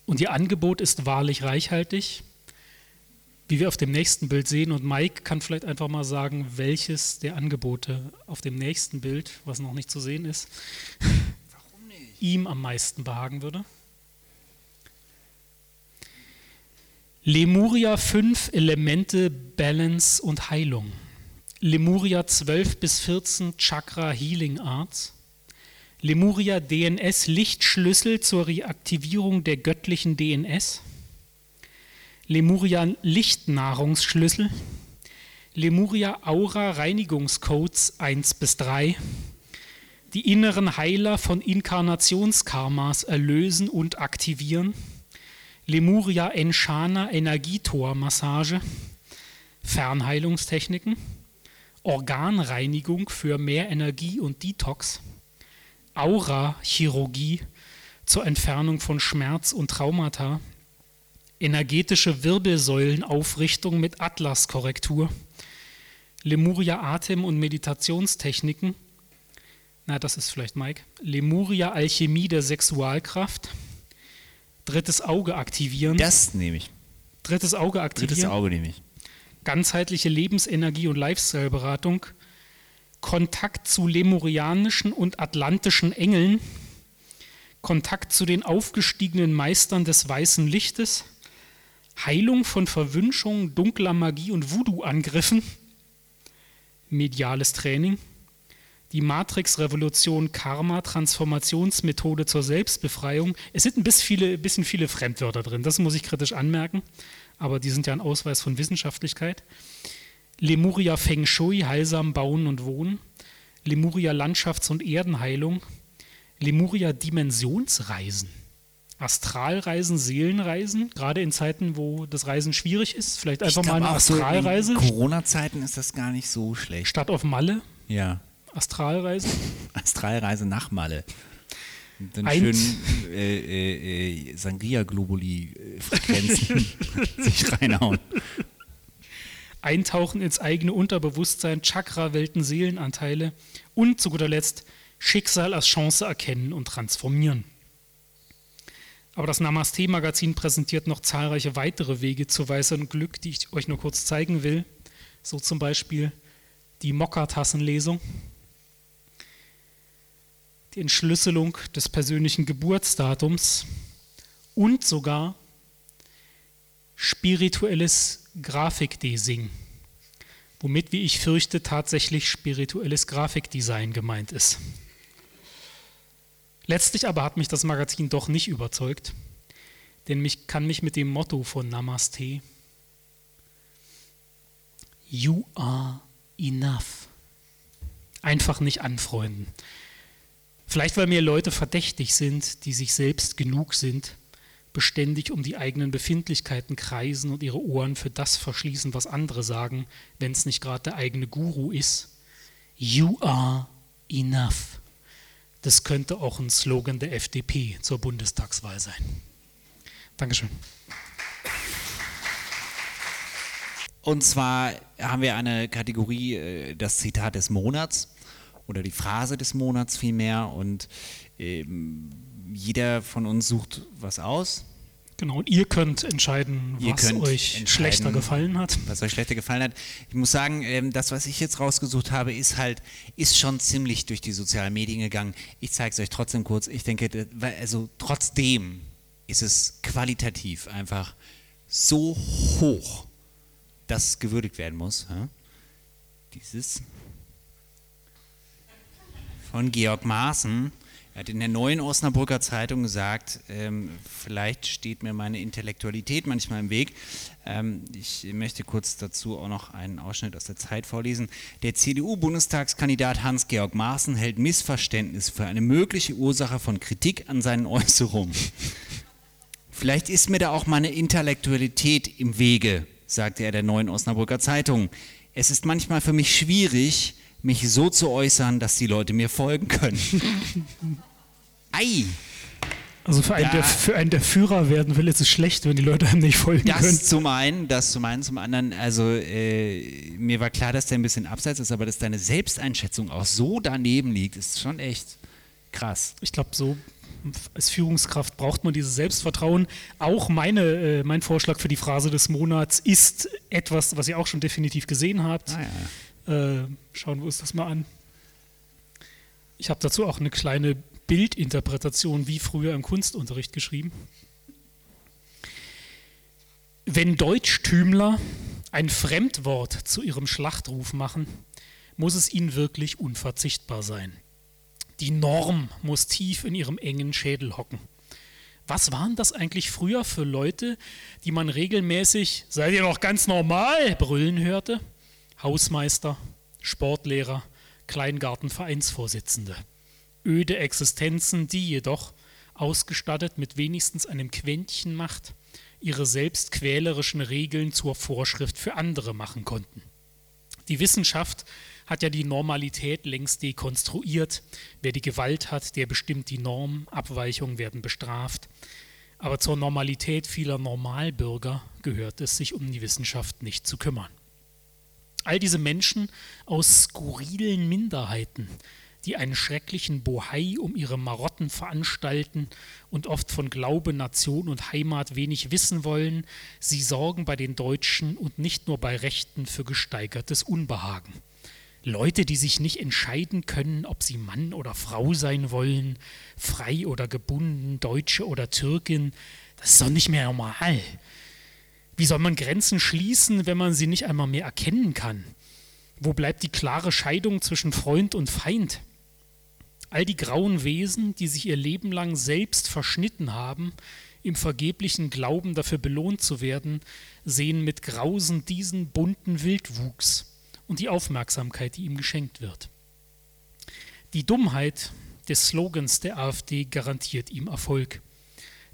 Und ihr Angebot ist wahrlich reichhaltig, wie wir auf dem nächsten Bild sehen. Und Mike kann vielleicht einfach mal sagen, welches der Angebote auf dem nächsten Bild, was noch nicht zu sehen ist, ihm am meisten behagen würde. Lemuria 5 Elemente Balance und Heilung. Lemuria 12 bis 14 Chakra Healing Arts. Lemuria DNS Lichtschlüssel zur Reaktivierung der göttlichen DNS. Lemuria Lichtnahrungsschlüssel. Lemuria Aura Reinigungscodes 1 bis 3. Die inneren Heiler von Inkarnationskarmas erlösen und aktivieren. Lemuria Enshana Energietor Massage. Fernheilungstechniken. Organreinigung für mehr Energie und Detox. Aura-Chirurgie zur Entfernung von Schmerz und Traumata, energetische Wirbelsäulenaufrichtung mit Atlaskorrektur, Lemuria Atem- und Meditationstechniken, na, das ist vielleicht Mike, Lemuria Alchemie der Sexualkraft, drittes Auge aktivieren. Das nehme ich. Drittes Auge aktivieren. Drittes Auge nehme ich. Ganzheitliche Lebensenergie und Lifestyle-Beratung, Kontakt zu lemurianischen und atlantischen Engeln, Kontakt zu den aufgestiegenen Meistern des weißen Lichtes, Heilung von Verwünschungen, dunkler Magie und Voodoo-Angriffen, mediales Training, die Matrix-Revolution Karma, Transformationsmethode zur Selbstbefreiung. Es sind ein bisschen viele, bisschen viele Fremdwörter drin, das muss ich kritisch anmerken, aber die sind ja ein Ausweis von Wissenschaftlichkeit. Lemuria Feng Shui, heilsam bauen und wohnen, Lemuria Landschafts- und Erdenheilung, Lemuria Dimensionsreisen, Astralreisen, Seelenreisen, gerade in Zeiten, wo das Reisen schwierig ist, vielleicht einfach mal eine Astralreise. So in Corona-Zeiten ist das gar nicht so schlecht. Statt auf Malle. Ja. Astralreise. Astralreise nach Malle. Dann schön äh, äh, äh, Sangria-Globuli-Frequenzen sich reinhauen. Eintauchen ins eigene Unterbewusstsein, Chakra-Welten, Seelenanteile und zu guter Letzt Schicksal als Chance erkennen und transformieren. Aber das Namaste-Magazin präsentiert noch zahlreiche weitere Wege zu weiseren Glück, die ich euch nur kurz zeigen will. So zum Beispiel die Mokka-Tassenlesung, die Entschlüsselung des persönlichen Geburtsdatums und sogar spirituelles Grafikdesing, womit, wie ich fürchte, tatsächlich spirituelles Grafikdesign gemeint ist. Letztlich aber hat mich das Magazin doch nicht überzeugt, denn ich kann mich mit dem Motto von Namaste, You are enough, einfach nicht anfreunden. Vielleicht weil mir Leute verdächtig sind, die sich selbst genug sind beständig um die eigenen Befindlichkeiten kreisen und ihre Ohren für das verschließen, was andere sagen, wenn es nicht gerade der eigene Guru ist. You are enough. Das könnte auch ein Slogan der FDP zur Bundestagswahl sein. Dankeschön. Und zwar haben wir eine Kategorie, äh, das Zitat des Monats oder die Phrase des Monats vielmehr. Und ähm, jeder von uns sucht was aus. Genau, und ihr könnt entscheiden, ihr was könnt euch schlechter gefallen hat. Was euch schlechter gefallen hat. Ich muss sagen, ähm, das, was ich jetzt rausgesucht habe, ist halt, ist schon ziemlich durch die sozialen Medien gegangen. Ich zeige es euch trotzdem kurz. Ich denke, also trotzdem ist es qualitativ einfach so hoch, dass es gewürdigt werden muss. Dieses von Georg Maaßen er hat in der neuen Osnabrücker Zeitung gesagt, ähm, vielleicht steht mir meine Intellektualität manchmal im Weg. Ähm, ich möchte kurz dazu auch noch einen Ausschnitt aus der Zeit vorlesen. Der CDU-Bundestagskandidat Hans-Georg Maaßen hält Missverständnis für eine mögliche Ursache von Kritik an seinen Äußerungen. Vielleicht ist mir da auch meine Intellektualität im Wege, sagte er der neuen Osnabrücker Zeitung. Es ist manchmal für mich schwierig, mich so zu äußern, dass die Leute mir folgen können. Ei. Also für einen, der, für einen, der Führer werden will, ist es schlecht, wenn die Leute einem nicht folgen das können. Das zum einen, das zum einen, zum anderen, also äh, mir war klar, dass der ein bisschen abseits ist, aber dass deine Selbsteinschätzung auch so daneben liegt, ist schon echt krass. Ich glaube, so als Führungskraft braucht man dieses Selbstvertrauen. Auch meine, äh, mein Vorschlag für die Phrase des Monats ist etwas, was ihr auch schon definitiv gesehen habt. Ah, ja. Äh, schauen wir uns das mal an. Ich habe dazu auch eine kleine Bildinterpretation wie früher im Kunstunterricht geschrieben. Wenn Deutschtümler ein Fremdwort zu ihrem Schlachtruf machen, muss es ihnen wirklich unverzichtbar sein. Die Norm muss tief in ihrem engen Schädel hocken. Was waren das eigentlich früher für Leute, die man regelmäßig, seid ihr noch ganz normal, brüllen hörte? Hausmeister, Sportlehrer, Kleingartenvereinsvorsitzende. Öde Existenzen, die jedoch, ausgestattet mit wenigstens einem Quäntchen Macht, ihre selbst quälerischen Regeln zur Vorschrift für andere machen konnten. Die Wissenschaft hat ja die Normalität längst dekonstruiert. Wer die Gewalt hat, der bestimmt die Norm, Abweichungen werden bestraft. Aber zur Normalität vieler Normalbürger gehört es, sich um die Wissenschaft nicht zu kümmern. All diese Menschen aus skurrilen Minderheiten, die einen schrecklichen Bohai um ihre Marotten veranstalten und oft von Glaube, Nation und Heimat wenig wissen wollen, sie sorgen bei den Deutschen und nicht nur bei Rechten für gesteigertes Unbehagen. Leute, die sich nicht entscheiden können, ob sie Mann oder Frau sein wollen, frei oder gebunden, Deutsche oder Türkin, das ist doch nicht mehr normal. Wie soll man Grenzen schließen, wenn man sie nicht einmal mehr erkennen kann? Wo bleibt die klare Scheidung zwischen Freund und Feind? All die grauen Wesen, die sich ihr Leben lang selbst verschnitten haben, im vergeblichen Glauben dafür belohnt zu werden, sehen mit Grausen diesen bunten Wildwuchs und die Aufmerksamkeit, die ihm geschenkt wird. Die Dummheit des Slogans der AfD garantiert ihm Erfolg.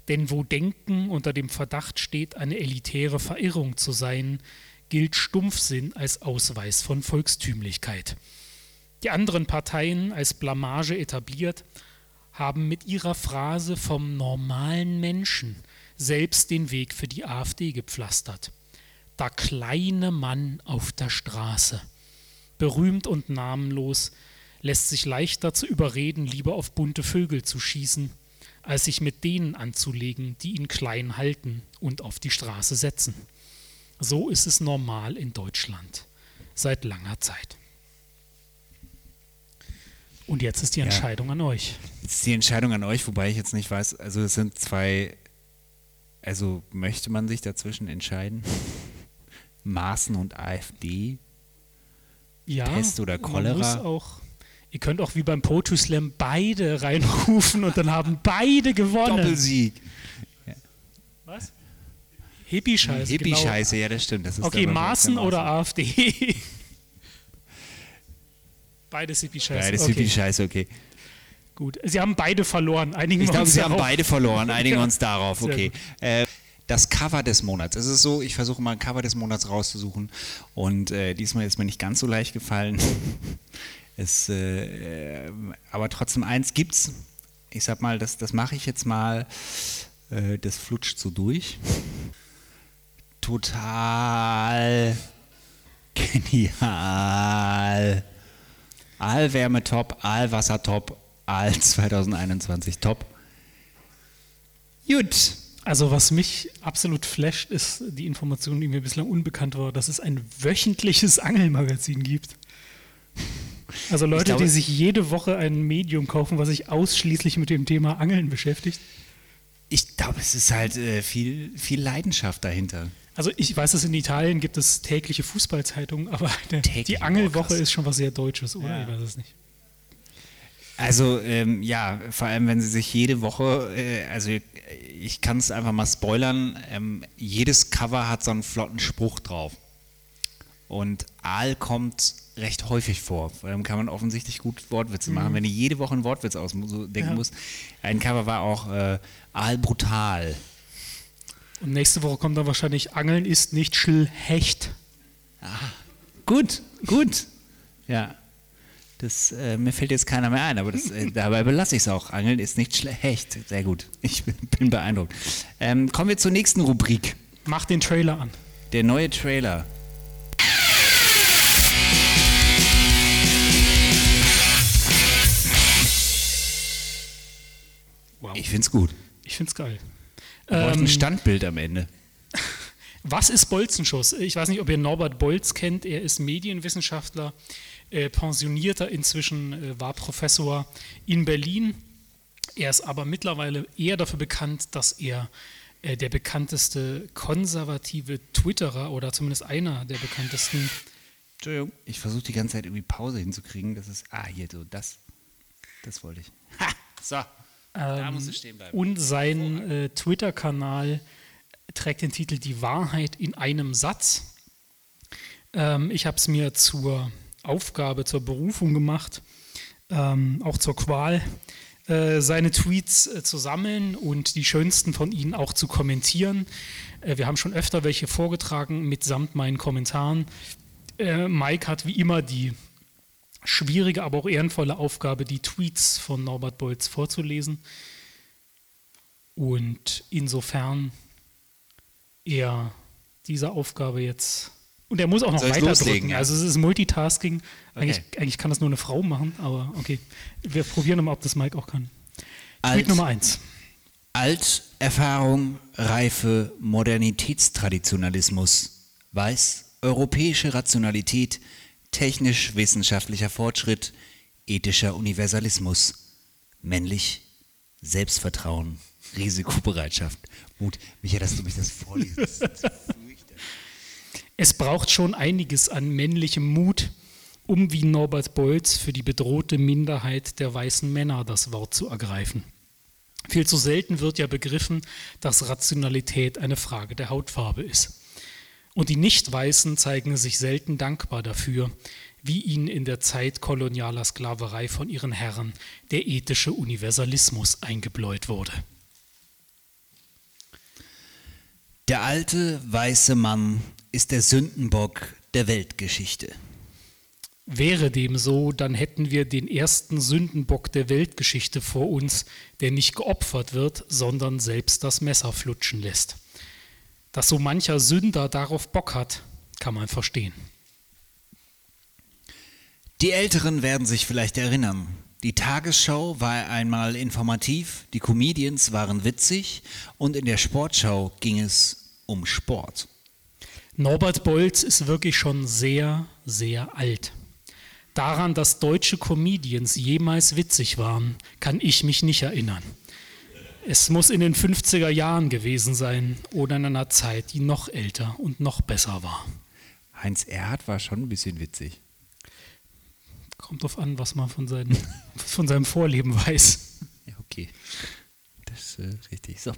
Denn wo Denken unter dem Verdacht steht, eine elitäre Verirrung zu sein, gilt Stumpfsinn als Ausweis von Volkstümlichkeit. Die anderen Parteien als Blamage etabliert, haben mit ihrer Phrase vom normalen Menschen selbst den Weg für die AfD gepflastert der kleine Mann auf der Straße. Berühmt und namenlos, lässt sich leicht dazu überreden, lieber auf bunte Vögel zu schießen, als sich mit denen anzulegen, die ihn klein halten und auf die Straße setzen. So ist es normal in Deutschland seit langer Zeit. Und jetzt ist die Entscheidung ja. an euch. Jetzt ist die Entscheidung an euch, wobei ich jetzt nicht weiß, also es sind zwei, also möchte man sich dazwischen entscheiden? Maßen und AfD? Ja, Pest oder Cholera? Auch, ihr könnt auch wie beim Poetry Slam beide reinrufen und dann haben beide gewonnen. Doppelsieg. Was? Hippie-Scheiße. Hippie-Scheiße, genau. ja, das stimmt. Das okay, Maßen oder AfD? Beides Hippie-Scheiße. Beides okay. Hippie-Scheiße, okay. Gut, sie haben beide verloren. Einigen ich glaube, sie darauf. haben beide verloren. Einigen wir uns darauf. Okay. Äh, das Cover des Monats. Es ist so, ich versuche mal ein Cover des Monats rauszusuchen und äh, diesmal ist mir nicht ganz so leicht gefallen. es, äh, aber trotzdem eins gibt's. Ich sag mal, das, das mache ich jetzt mal. Äh, das flutscht so durch. Total genial. Allwärme top, Allwasser top, All 2021 top. Gut. Also was mich absolut flasht, ist die Information, die mir bislang unbekannt war, dass es ein wöchentliches Angelmagazin gibt. Also Leute, glaube, die sich jede Woche ein Medium kaufen, was sich ausschließlich mit dem Thema Angeln beschäftigt. Ich glaube, es ist halt äh, viel, viel Leidenschaft dahinter. Also ich weiß, dass in Italien gibt es tägliche Fußballzeitungen, aber der, die Angelwoche ist schon was sehr Deutsches, oder? Ja. Ich weiß es nicht. Also ähm, ja, vor allem wenn sie sich jede Woche, äh, also ich kann es einfach mal spoilern, ähm, jedes Cover hat so einen flotten Spruch drauf. Und Aal kommt recht häufig vor. Vor allem kann man offensichtlich gut Wortwitze mhm. machen, wenn du jede Woche einen Wortwitz ausdenken ja. musst. Ein Cover war auch äh, Aal brutal. Und nächste Woche kommt dann wahrscheinlich Angeln ist nicht schlecht. Ah, gut, gut. Ja. Das, äh, mir fällt jetzt keiner mehr ein, aber das, äh, dabei belasse ich es auch. Angeln ist nicht schlecht. Sehr gut. Ich bin, bin beeindruckt. Ähm, kommen wir zur nächsten Rubrik. Mach den Trailer an. Der neue Trailer. Wow. Ich find's gut. Ich find's geil. Ähm, ein Standbild am Ende. Was ist Bolzenschuss? Ich weiß nicht, ob ihr Norbert Bolz kennt. Er ist Medienwissenschaftler äh, pensionierter inzwischen, äh, war Professor in Berlin. Er ist aber mittlerweile eher dafür bekannt, dass er äh, der bekannteste konservative Twitterer oder zumindest einer der bekanntesten. Entschuldigung, ich versuche die ganze Zeit irgendwie Pause hinzukriegen. Das ist, ah, hier so, das, das wollte ich. Ha, so, bleiben. Und sein äh, Twitter-Kanal trägt den Titel Die Wahrheit in einem Satz. Ähm, ich habe es mir zur Aufgabe, zur Berufung gemacht, ähm, auch zur Qual, äh, seine Tweets äh, zu sammeln und die schönsten von ihnen auch zu kommentieren. Äh, wir haben schon öfter welche vorgetragen mitsamt meinen Kommentaren. Äh, Mike hat wie immer die schwierige, aber auch ehrenvolle Aufgabe, die Tweets von Norbert Bolz vorzulesen. Und insofern er dieser Aufgabe jetzt. Und er muss auch noch weiter drücken. Ja? Also es ist Multitasking. Eigentlich, okay. eigentlich, kann das nur eine Frau machen, aber okay. Wir probieren mal, ob das Mike auch kann. Alt, Tweet Nummer eins. Alterfahrung, Reife, Modernitätstraditionalismus, weiß, europäische Rationalität, technisch-wissenschaftlicher Fortschritt, ethischer Universalismus, männlich, Selbstvertrauen, Risikobereitschaft, Mut. Michael, dass du mich das vorliest. es braucht schon einiges an männlichem Mut, um wie Norbert Bolz für die bedrohte Minderheit der weißen Männer das Wort zu ergreifen. Viel zu selten wird ja begriffen, dass Rationalität eine Frage der Hautfarbe ist. Und die Nicht-Weißen zeigen sich selten dankbar dafür, wie ihnen in der Zeit kolonialer Sklaverei von ihren Herren der ethische Universalismus eingebläut wurde. Der alte weiße Mann ist der Sündenbock der Weltgeschichte. Wäre dem so, dann hätten wir den ersten Sündenbock der Weltgeschichte vor uns, der nicht geopfert wird, sondern selbst das Messer flutschen lässt. Dass so mancher Sünder darauf Bock hat, kann man verstehen. Die Älteren werden sich vielleicht erinnern. Die Tagesschau war einmal informativ, die Comedians waren witzig und in der Sportschau ging es um Sport. Norbert Bolz ist wirklich schon sehr, sehr alt. Daran, dass deutsche Comedians jemals witzig waren, kann ich mich nicht erinnern. Es muss in den 50er Jahren gewesen sein oder in einer Zeit, die noch älter und noch besser war. Heinz Erhardt war schon ein bisschen witzig. Kommt drauf an, was man von, seinen, von seinem Vorleben weiß. Ja, okay. Das ist äh, richtig. So.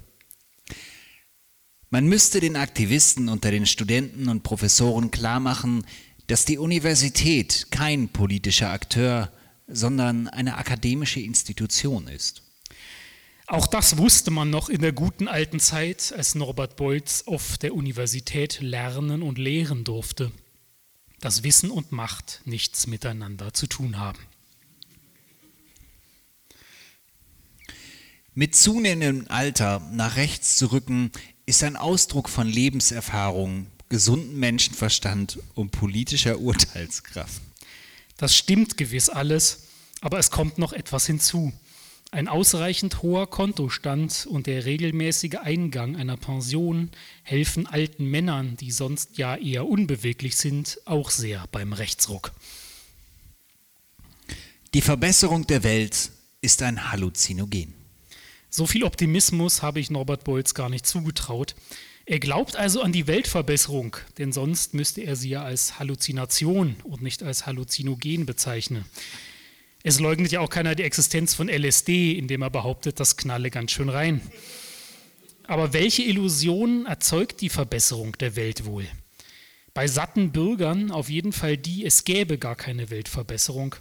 Man müsste den Aktivisten unter den Studenten und Professoren klarmachen, dass die Universität kein politischer Akteur, sondern eine akademische Institution ist. Auch das wusste man noch in der guten alten Zeit, als Norbert Bolz auf der Universität lernen und lehren durfte, dass Wissen und Macht nichts miteinander zu tun haben. Mit zunehmendem Alter nach rechts zu rücken, ist ein Ausdruck von Lebenserfahrung, gesundem Menschenverstand und politischer Urteilskraft. Das stimmt gewiss alles, aber es kommt noch etwas hinzu. Ein ausreichend hoher Kontostand und der regelmäßige Eingang einer Pension helfen alten Männern, die sonst ja eher unbeweglich sind, auch sehr beim Rechtsruck. Die Verbesserung der Welt ist ein Halluzinogen. So viel Optimismus habe ich Norbert Bolz gar nicht zugetraut. Er glaubt also an die Weltverbesserung, denn sonst müsste er sie ja als Halluzination und nicht als Halluzinogen bezeichnen. Es leugnet ja auch keiner die Existenz von LSD, indem er behauptet, das knalle ganz schön rein. Aber welche Illusion erzeugt die Verbesserung der Welt wohl? Bei satten Bürgern auf jeden Fall die, es gäbe gar keine Weltverbesserung.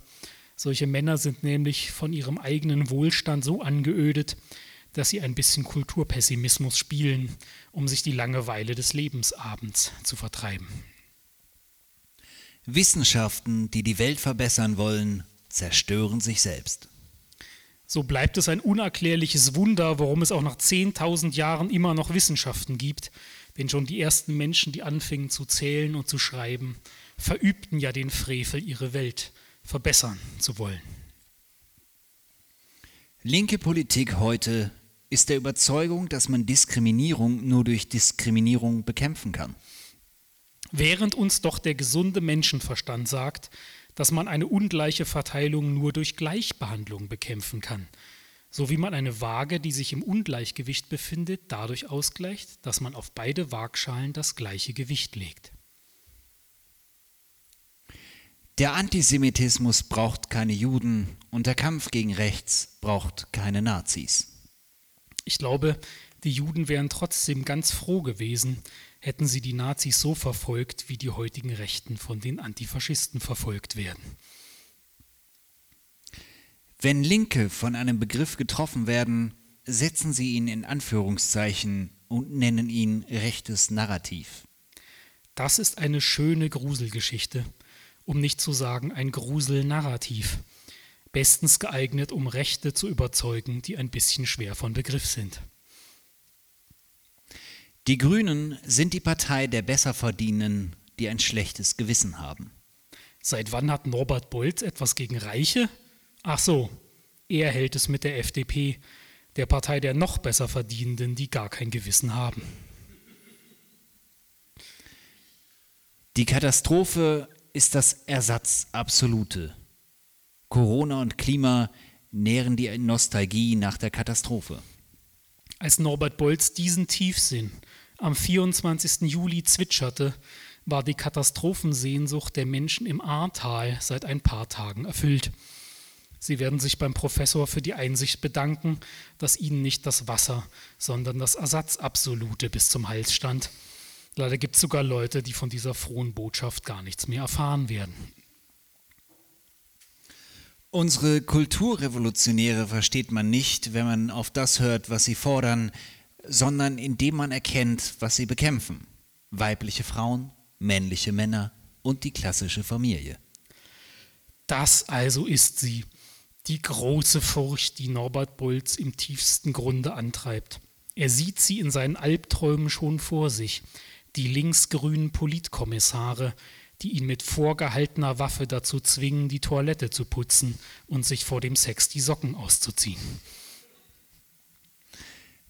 Solche Männer sind nämlich von ihrem eigenen Wohlstand so angeödet, dass sie ein bisschen Kulturpessimismus spielen, um sich die Langeweile des Lebensabends zu vertreiben. Wissenschaften, die die Welt verbessern wollen, zerstören sich selbst. So bleibt es ein unerklärliches Wunder, warum es auch nach 10.000 Jahren immer noch Wissenschaften gibt. Denn schon die ersten Menschen, die anfingen zu zählen und zu schreiben, verübten ja den Frevel, ihre Welt verbessern zu wollen. Linke Politik heute ist der Überzeugung, dass man Diskriminierung nur durch Diskriminierung bekämpfen kann. Während uns doch der gesunde Menschenverstand sagt, dass man eine ungleiche Verteilung nur durch Gleichbehandlung bekämpfen kann. so wie man eine Waage, die sich im Ungleichgewicht befindet, dadurch ausgleicht, dass man auf beide Waagschalen das gleiche Gewicht legt. Der Antisemitismus braucht keine Juden und der Kampf gegen rechts braucht keine Nazis. Ich glaube, die Juden wären trotzdem ganz froh gewesen, hätten sie die Nazis so verfolgt, wie die heutigen Rechten von den Antifaschisten verfolgt werden. Wenn Linke von einem Begriff getroffen werden, setzen sie ihn in Anführungszeichen und nennen ihn rechtes Narrativ. Das ist eine schöne Gruselgeschichte um nicht zu sagen ein Gruselnarrativ, bestens geeignet, um Rechte zu überzeugen, die ein bisschen schwer von Begriff sind. Die Grünen sind die Partei der Besserverdienenden, die ein schlechtes Gewissen haben. Seit wann hat Norbert Bolz etwas gegen Reiche? Ach so, er hält es mit der FDP, der Partei der noch besser Verdienenden, die gar kein Gewissen haben. Die Katastrophe ist das Ersatzabsolute. Corona und Klima nähren die Nostalgie nach der Katastrophe. Als Norbert Bolz diesen Tiefsinn am 24. Juli zwitscherte, war die Katastrophensehnsucht der Menschen im Ahrtal seit ein paar Tagen erfüllt. Sie werden sich beim Professor für die Einsicht bedanken, dass ihnen nicht das Wasser, sondern das Ersatzabsolute bis zum Hals stand. Leider gibt es sogar Leute, die von dieser frohen Botschaft gar nichts mehr erfahren werden. Unsere Kulturrevolutionäre versteht man nicht, wenn man auf das hört, was sie fordern, sondern indem man erkennt, was sie bekämpfen. Weibliche Frauen, männliche Männer und die klassische Familie. Das also ist sie, die große Furcht, die Norbert Bulz im tiefsten Grunde antreibt. Er sieht sie in seinen Albträumen schon vor sich, die linksgrünen Politkommissare, die ihn mit vorgehaltener Waffe dazu zwingen, die Toilette zu putzen und sich vor dem Sex die Socken auszuziehen.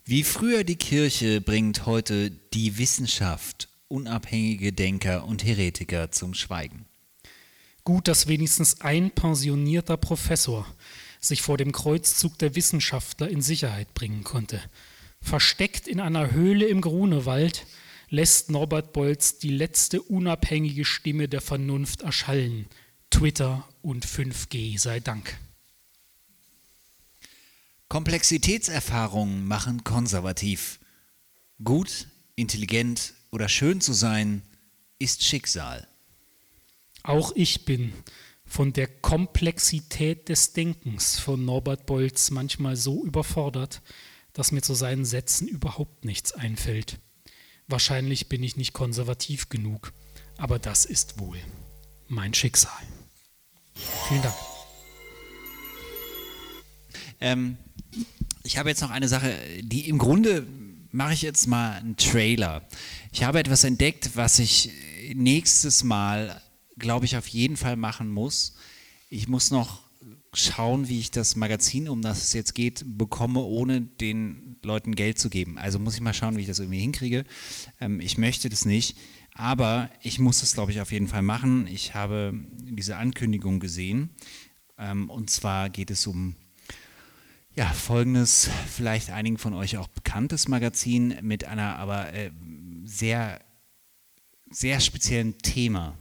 Wie früher die Kirche bringt heute die Wissenschaft unabhängige Denker und Heretiker zum Schweigen. Gut, dass wenigstens ein pensionierter Professor sich vor dem Kreuzzug der Wissenschaftler in Sicherheit bringen konnte. Versteckt in einer Höhle im Grunewald lässt Norbert Bolz die letzte unabhängige Stimme der Vernunft erschallen. Twitter und 5G sei Dank. Komplexitätserfahrungen machen konservativ. Gut, intelligent oder schön zu sein, ist Schicksal. Auch ich bin von der Komplexität des Denkens von Norbert Bolz manchmal so überfordert, dass mir zu seinen Sätzen überhaupt nichts einfällt. Wahrscheinlich bin ich nicht konservativ genug, aber das ist wohl mein Schicksal. Vielen Dank. Ähm, ich habe jetzt noch eine Sache, die im Grunde mache ich jetzt mal einen Trailer. Ich habe etwas entdeckt, was ich nächstes Mal, glaube ich, auf jeden Fall machen muss. Ich muss noch schauen, wie ich das Magazin, um das es jetzt geht, bekomme, ohne den Leuten Geld zu geben. Also muss ich mal schauen, wie ich das irgendwie hinkriege. Ähm, ich möchte das nicht, aber ich muss es, glaube ich, auf jeden Fall machen. Ich habe diese Ankündigung gesehen ähm, und zwar geht es um ja, folgendes, vielleicht einigen von euch auch bekanntes Magazin mit einer aber äh, sehr, sehr speziellen Thema.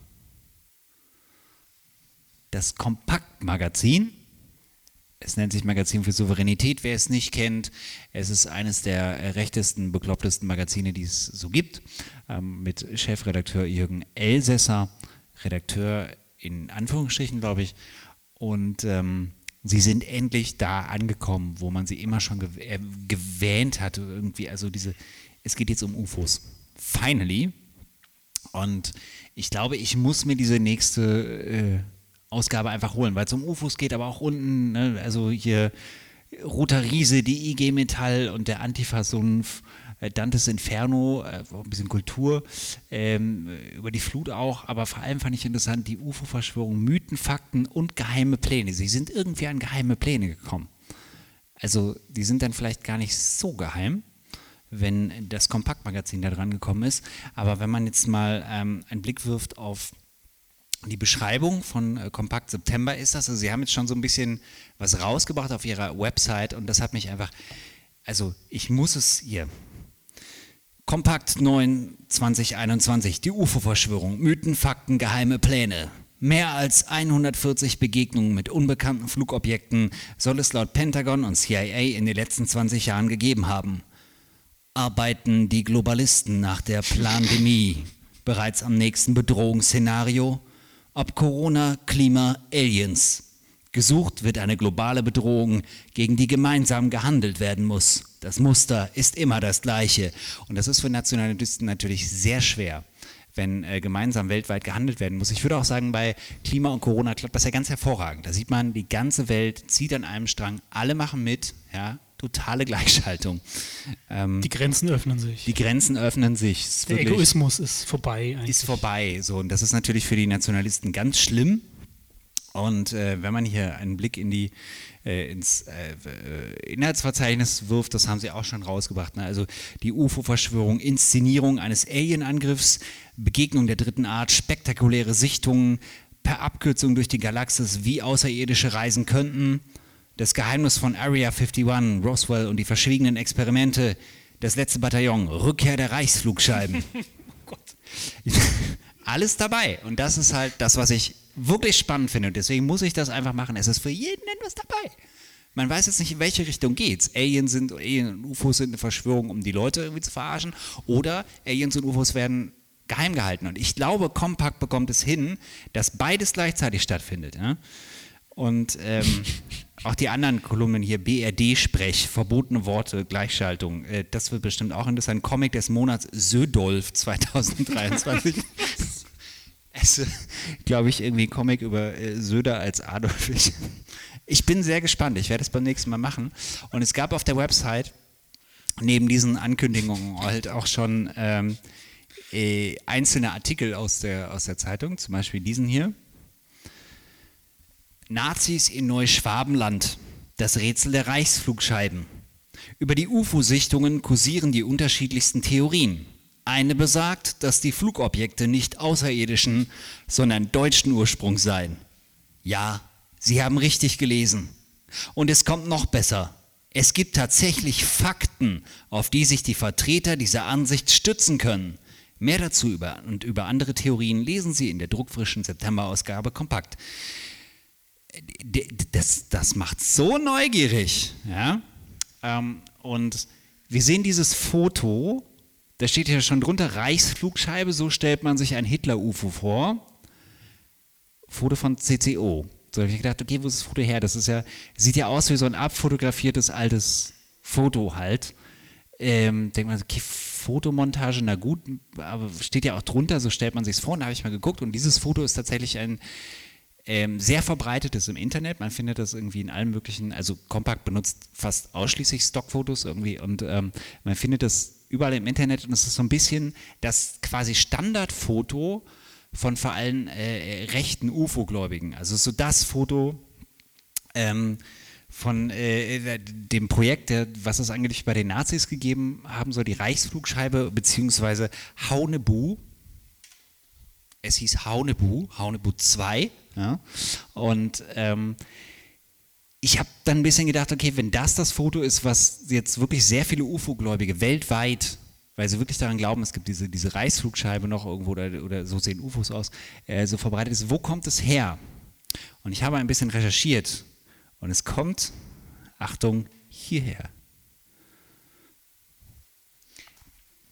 Das Kompaktmagazin es nennt sich Magazin für Souveränität, wer es nicht kennt. Es ist eines der rechtesten, beklopptesten Magazine, die es so gibt, ähm, mit Chefredakteur Jürgen Elsässer, Redakteur in Anführungsstrichen, glaube ich. Und ähm, sie sind endlich da angekommen, wo man sie immer schon äh, gewähnt hatte. Irgendwie, also diese, es geht jetzt um UFOs. Finally. Und ich glaube, ich muss mir diese nächste äh, Ausgabe einfach holen, weil es um UFOs geht, aber auch unten, ne, also hier Roter Riese, die IG Metall und der Antifa-Sumpf, Dantes Inferno, äh, ein bisschen Kultur, ähm, über die Flut auch, aber vor allem fand ich interessant die UFO-Verschwörung, Mythen, Fakten und geheime Pläne. Sie sind irgendwie an geheime Pläne gekommen. Also die sind dann vielleicht gar nicht so geheim, wenn das Kompaktmagazin da dran gekommen ist, aber wenn man jetzt mal ähm, einen Blick wirft auf die Beschreibung von äh, Kompakt September ist das. Also sie haben jetzt schon so ein bisschen was rausgebracht auf ihrer Website und das hat mich einfach, also ich muss es hier. Kompakt 9 2021, die UFO-Verschwörung, Mythen, Fakten, geheime Pläne. Mehr als 140 Begegnungen mit unbekannten Flugobjekten soll es laut Pentagon und CIA in den letzten 20 Jahren gegeben haben. Arbeiten die Globalisten nach der Plandemie bereits am nächsten Bedrohungsszenario? Ob Corona, Klima, Aliens? Gesucht wird eine globale Bedrohung, gegen die gemeinsam gehandelt werden muss. Das Muster ist immer das gleiche. Und das ist für Nationalisten natürlich sehr schwer wenn äh, gemeinsam weltweit gehandelt werden muss. Ich würde auch sagen, bei Klima und Corona klappt das ja ganz hervorragend. Da sieht man, die ganze Welt zieht an einem Strang, alle machen mit, ja, totale Gleichschaltung. Ähm, die Grenzen öffnen sich. Die Grenzen öffnen sich. Ist Der Egoismus ist vorbei. Eigentlich. Ist vorbei. So, und das ist natürlich für die Nationalisten ganz schlimm. Und äh, wenn man hier einen Blick in die äh, ins äh, äh, Inhaltsverzeichnis wirft, das haben sie auch schon rausgebracht. Ne? Also die UFO-Verschwörung, Inszenierung eines Alien-Angriffs, Begegnung der dritten Art, spektakuläre Sichtungen per Abkürzung durch die Galaxis, wie Außerirdische reisen könnten, das Geheimnis von Area 51, Roswell und die verschwiegenen Experimente, das letzte Bataillon, Rückkehr der Reichsflugscheiben. oh Alles dabei. Und das ist halt das, was ich wirklich spannend finde. Und deswegen muss ich das einfach machen. Es ist für jeden etwas dabei. Man weiß jetzt nicht, in welche Richtung geht's. Aliens sind, Alien und UFOs sind eine Verschwörung, um die Leute irgendwie zu verarschen. Oder Aliens und UFOs werden geheim gehalten. Und ich glaube, Compact bekommt es hin, dass beides gleichzeitig stattfindet. Ja? Und ähm, auch die anderen Kolumnen hier, BRD-Sprech, verbotene Worte, Gleichschaltung, äh, das wird bestimmt auch interessant. Comic des Monats Södolf 2023. es glaube ich, irgendwie ein Comic über äh, Söder als Adolf. Ich, ich bin sehr gespannt. Ich werde es beim nächsten Mal machen. Und es gab auf der Website neben diesen Ankündigungen halt auch schon ähm, äh, einzelne Artikel aus der, aus der Zeitung, zum Beispiel diesen hier. Nazis in Neuschwabenland, das Rätsel der Reichsflugscheiben. Über die UFO-Sichtungen kursieren die unterschiedlichsten Theorien. Eine besagt, dass die Flugobjekte nicht außerirdischen, sondern deutschen Ursprungs seien. Ja, Sie haben richtig gelesen. Und es kommt noch besser. Es gibt tatsächlich Fakten, auf die sich die Vertreter dieser Ansicht stützen können. Mehr dazu über, und über andere Theorien lesen Sie in der druckfrischen September-Ausgabe kompakt. Das, das macht so neugierig. Ja? Ähm, und wir sehen dieses Foto da steht ja schon drunter, Reichsflugscheibe, so stellt man sich ein Hitler-UFO vor. Foto von CCO. So habe ich gedacht, okay, wo ist das Foto her? Das ist ja, sieht ja aus wie so ein abfotografiertes altes Foto halt. Ähm, denkt man, okay, Fotomontage, na gut, aber steht ja auch drunter, so stellt man sich es vor. Und da habe ich mal geguckt und dieses Foto ist tatsächlich ein ähm, sehr verbreitetes im Internet. Man findet das irgendwie in allen möglichen, also Compact benutzt fast ausschließlich Stockfotos irgendwie und ähm, man findet das überall im Internet und es ist so ein bisschen das quasi Standardfoto von vor allem äh, rechten UFO-Gläubigen. Also so das Foto ähm, von äh, dem Projekt, der, was es eigentlich bei den Nazis gegeben haben soll, die Reichsflugscheibe beziehungsweise Haunebu. Es hieß Haunebu, Haunebu 2. Ja? Und ähm, ich habe dann ein bisschen gedacht, okay, wenn das das Foto ist, was jetzt wirklich sehr viele UFO-Gläubige weltweit, weil sie wirklich daran glauben, es gibt diese, diese Reichsflugscheibe noch irgendwo oder, oder so sehen UFOs aus, äh, so verbreitet ist, wo kommt es her? Und ich habe ein bisschen recherchiert und es kommt, Achtung, hierher.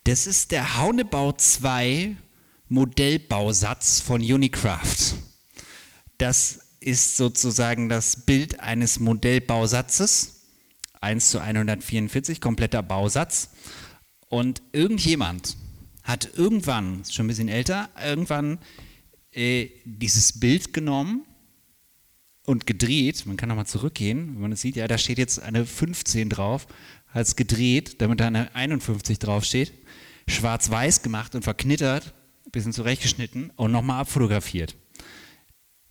Das ist der Haunebau 2 Modellbausatz von Unicraft. Das ist sozusagen das Bild eines Modellbausatzes, 1 zu 144, kompletter Bausatz. Und irgendjemand hat irgendwann, schon ein bisschen älter, irgendwann äh, dieses Bild genommen und gedreht. Man kann nochmal zurückgehen, wenn man es sieht, ja, da steht jetzt eine 15 drauf, hat es gedreht, damit da eine 51 draufsteht, schwarz-weiß gemacht und verknittert, ein bisschen zurechtgeschnitten und nochmal abfotografiert.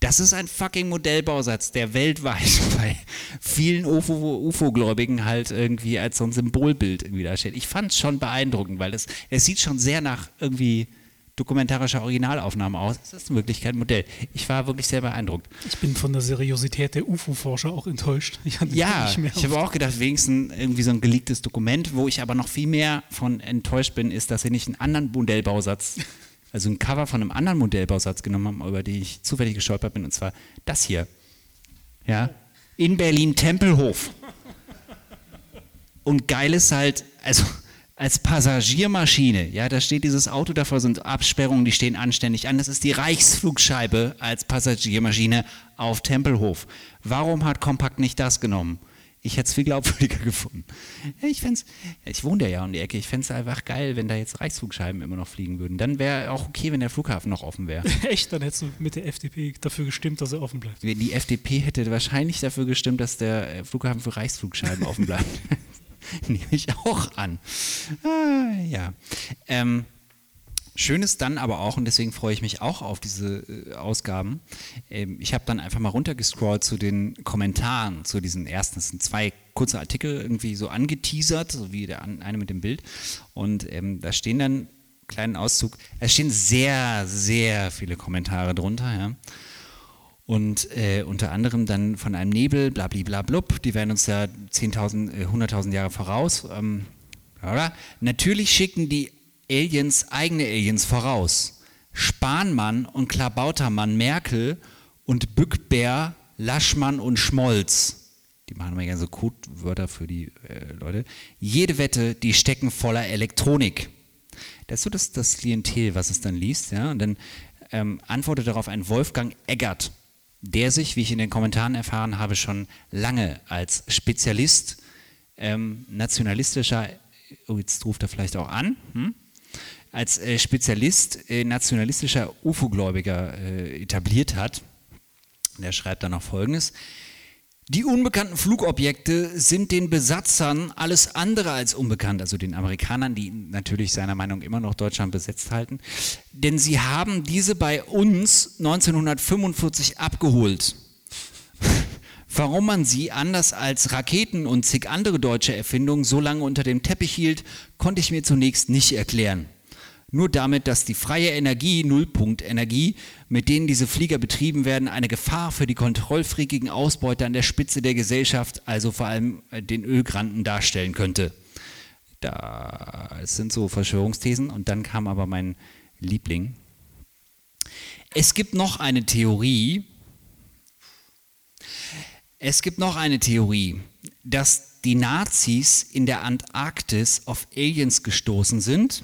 Das ist ein fucking Modellbausatz, der weltweit bei vielen UFO-Gläubigen halt irgendwie als so ein Symbolbild irgendwie da steht. Ich fand es schon beeindruckend, weil es, es sieht schon sehr nach irgendwie dokumentarischer Originalaufnahmen aus. Es ist in Wirklichkeit ein Modell. Ich war wirklich sehr beeindruckt. Ich bin von der Seriosität der UFO-Forscher auch enttäuscht. Ich ja, ich habe auch gedacht, wenigstens irgendwie so ein geleaktes Dokument, wo ich aber noch viel mehr von enttäuscht bin, ist, dass sie nicht einen anderen Modellbausatz, also ein Cover von einem anderen Modellbausatz genommen haben, über den ich zufällig gestolpert bin, und zwar das hier. Ja, in Berlin-Tempelhof. Und geil ist halt, also als Passagiermaschine, ja, da steht dieses Auto davor, sind Absperrungen, die stehen anständig an. Das ist die Reichsflugscheibe als Passagiermaschine auf Tempelhof. Warum hat Kompakt nicht das genommen? Ich hätte es viel glaubwürdiger gefunden. Ich fände ich wohne ja um die Ecke, ich fände es einfach geil, wenn da jetzt Reichsflugscheiben immer noch fliegen würden. Dann wäre auch okay, wenn der Flughafen noch offen wäre. Echt? Dann hättest du mit der FDP dafür gestimmt, dass er offen bleibt. Die FDP hätte wahrscheinlich dafür gestimmt, dass der Flughafen für Reichsflugscheiben offen bleibt. Nehme ich auch an. Ah, ja. Ähm, Schön ist dann aber auch, und deswegen freue ich mich auch auf diese äh, Ausgaben, ähm, ich habe dann einfach mal runtergescrollt zu den Kommentaren zu diesen ersten, das sind zwei kurze Artikel irgendwie so angeteasert, so wie der eine mit dem Bild. Und ähm, da stehen dann, kleinen Auszug, es stehen sehr, sehr viele Kommentare drunter, ja. Und äh, unter anderem dann von einem Nebel, blablablub, die werden uns ja 10.000, äh, 100.000 Jahre voraus. Ähm, Natürlich schicken die Aliens eigene Aliens voraus. Spahnmann und Klabautermann Merkel und Bückbär, Laschmann und Schmolz. Die machen immer gerne so Codewörter für die äh, Leute. Jede Wette, die stecken voller Elektronik. Das ist so das, das Klientel, was es dann liest. Ja? Und dann ähm, antwortet darauf ein Wolfgang Eggert der sich, wie ich in den Kommentaren erfahren habe, schon lange als Spezialist ähm, nationalistischer, oh, jetzt ruft er vielleicht auch an, hm? Als äh, Spezialist äh, nationalistischer UFO-Gläubiger äh, etabliert hat. Der schreibt dann noch Folgendes. Die unbekannten Flugobjekte sind den Besatzern alles andere als unbekannt, also den Amerikanern, die natürlich seiner Meinung immer noch Deutschland besetzt halten, denn sie haben diese bei uns 1945 abgeholt. Warum man sie anders als Raketen und zig andere deutsche Erfindungen so lange unter dem Teppich hielt, konnte ich mir zunächst nicht erklären nur damit, dass die freie Energie, Nullpunktenergie, mit denen diese Flieger betrieben werden, eine Gefahr für die kontrollfreakigen Ausbeuter an der Spitze der Gesellschaft, also vor allem äh, den Ölgranten, darstellen könnte. Da sind so Verschwörungsthesen und dann kam aber mein Liebling. Es gibt noch eine Theorie. Es gibt noch eine Theorie, dass die Nazis in der Antarktis auf Aliens gestoßen sind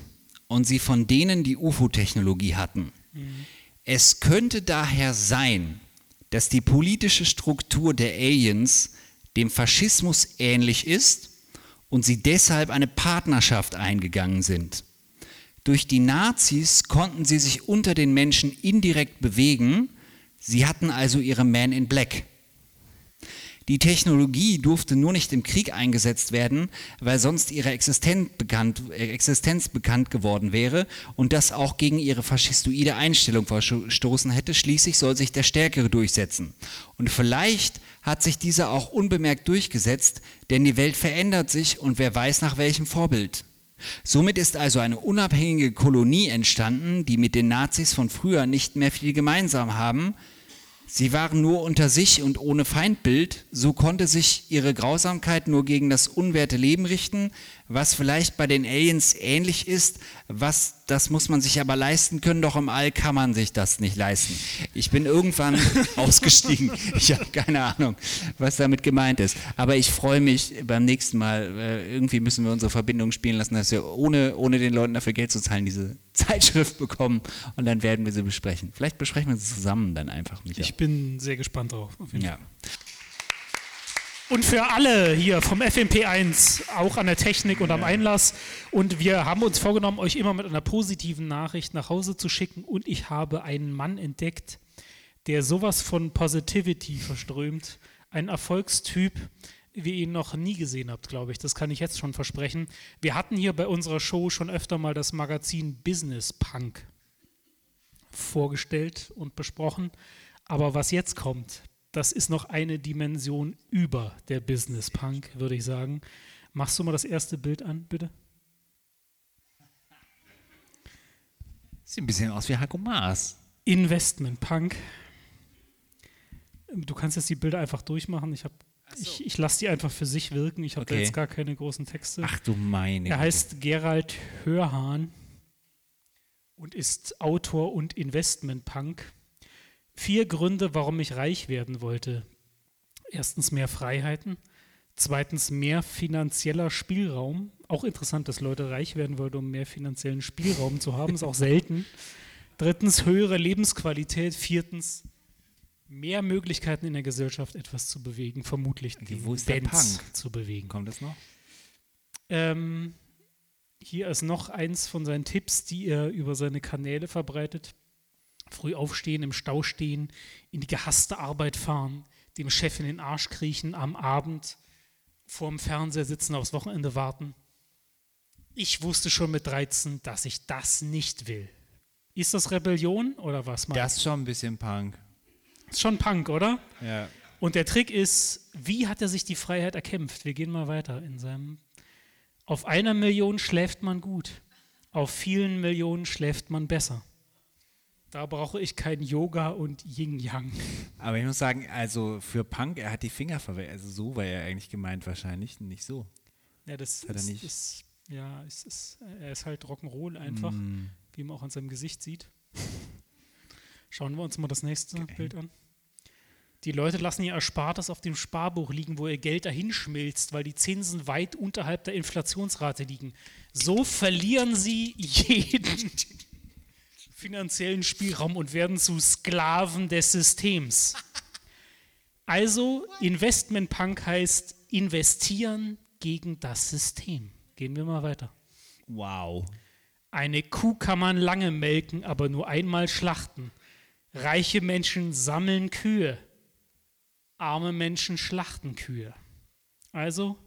und sie von denen die UFO-Technologie hatten. Mhm. Es könnte daher sein, dass die politische Struktur der Aliens dem Faschismus ähnlich ist und sie deshalb eine Partnerschaft eingegangen sind. Durch die Nazis konnten sie sich unter den Menschen indirekt bewegen, sie hatten also ihre Man in Black. Die Technologie durfte nur nicht im Krieg eingesetzt werden, weil sonst ihre Existenz bekannt, äh, Existenz bekannt geworden wäre und das auch gegen ihre faschistoide Einstellung verstoßen hätte. Schließlich soll sich der Stärkere durchsetzen. Und vielleicht hat sich dieser auch unbemerkt durchgesetzt, denn die Welt verändert sich und wer weiß nach welchem Vorbild. Somit ist also eine unabhängige Kolonie entstanden, die mit den Nazis von früher nicht mehr viel gemeinsam haben, Sie waren nur unter sich und ohne Feindbild, so konnte sich ihre Grausamkeit nur gegen das unwerte Leben richten, was vielleicht bei den Aliens ähnlich ist, was das muss man sich aber leisten können, doch im All kann man sich das nicht leisten. Ich bin irgendwann ausgestiegen. Ich habe keine Ahnung, was damit gemeint ist. Aber ich freue mich beim nächsten Mal. Äh, irgendwie müssen wir unsere Verbindung spielen lassen, dass wir ohne, ohne den Leuten dafür Geld zu zahlen diese Zeitschrift bekommen und dann werden wir sie besprechen. Vielleicht besprechen wir sie zusammen dann einfach. Michael. Ich bin sehr gespannt drauf. ja. Und für alle hier vom FMP1, auch an der Technik und am Einlass. Und wir haben uns vorgenommen, euch immer mit einer positiven Nachricht nach Hause zu schicken. Und ich habe einen Mann entdeckt, der sowas von Positivity verströmt. Ein Erfolgstyp, wie ihr ihn noch nie gesehen habt, glaube ich. Das kann ich jetzt schon versprechen. Wir hatten hier bei unserer Show schon öfter mal das Magazin Business Punk vorgestellt und besprochen. Aber was jetzt kommt, das ist noch eine Dimension über der Business Punk, würde ich sagen. Machst du mal das erste Bild an, bitte? Sieht ein bisschen aus wie Heiko Maas. Investment Punk. Du kannst jetzt die Bilder einfach durchmachen. Ich, hab, ich, ich lasse die einfach für sich wirken. Ich habe Okay. jetzt gar keine großen Texte. Ach du meine Er heißt Gerald Hörhahn und ist Autor und Investment-Punk. Vier Gründe, warum ich reich werden wollte. Erstens mehr Freiheiten. Zweitens mehr finanzieller Spielraum. Auch interessant, dass Leute reich werden wollen, um mehr finanziellen Spielraum zu haben. Ist auch selten. Drittens höhere Lebensqualität. Viertens mehr Möglichkeiten in der Gesellschaft etwas zu bewegen. Vermutlich die wo ist der Punk? zu bewegen. Kommt das noch? Ähm, hier ist noch eins von seinen Tipps, die er über seine Kanäle verbreitet. Früh aufstehen, im Stau stehen, in die gehasste Arbeit fahren, dem Chef in den Arsch kriechen, am Abend vorm Fernseher sitzen, aufs Wochenende warten. Ich wusste schon mit 13, dass ich das nicht will. Ist das Rebellion oder was? Mike? Das ist schon ein bisschen Punk. ist schon Punk, oder? Ja. Und der Trick ist, wie hat er sich die Freiheit erkämpft? Wir gehen mal weiter in seinem. Auf einer Million schläft man gut, auf vielen Millionen schläft man besser. Da brauche ich kein Yoga und Yin-Yang. Aber ich muss sagen, also für Punk, er hat die Finger verwendet. Also so war er eigentlich gemeint wahrscheinlich, nicht so. Ja, das er ist, ist ja, es ist, er ist halt Rock'n'Roll einfach, Mm. wie man auch an seinem Gesicht sieht. Schauen wir uns mal das nächste Bild an. Die Leute lassen ihr Erspartes auf dem Sparbuch liegen, wo ihr Geld dahin schmilzt, weil die Zinsen weit unterhalb der Inflationsrate liegen. So verlieren sie jeden finanziellen Spielraum und werden zu Sklaven des Systems. Also, Investment Punk heißt investieren gegen das System. Gehen wir mal weiter. Wow. Eine Kuh kann man lange melken, aber nur einmal schlachten. Reiche Menschen sammeln Kühe. Arme Menschen schlachten Kühe. Also,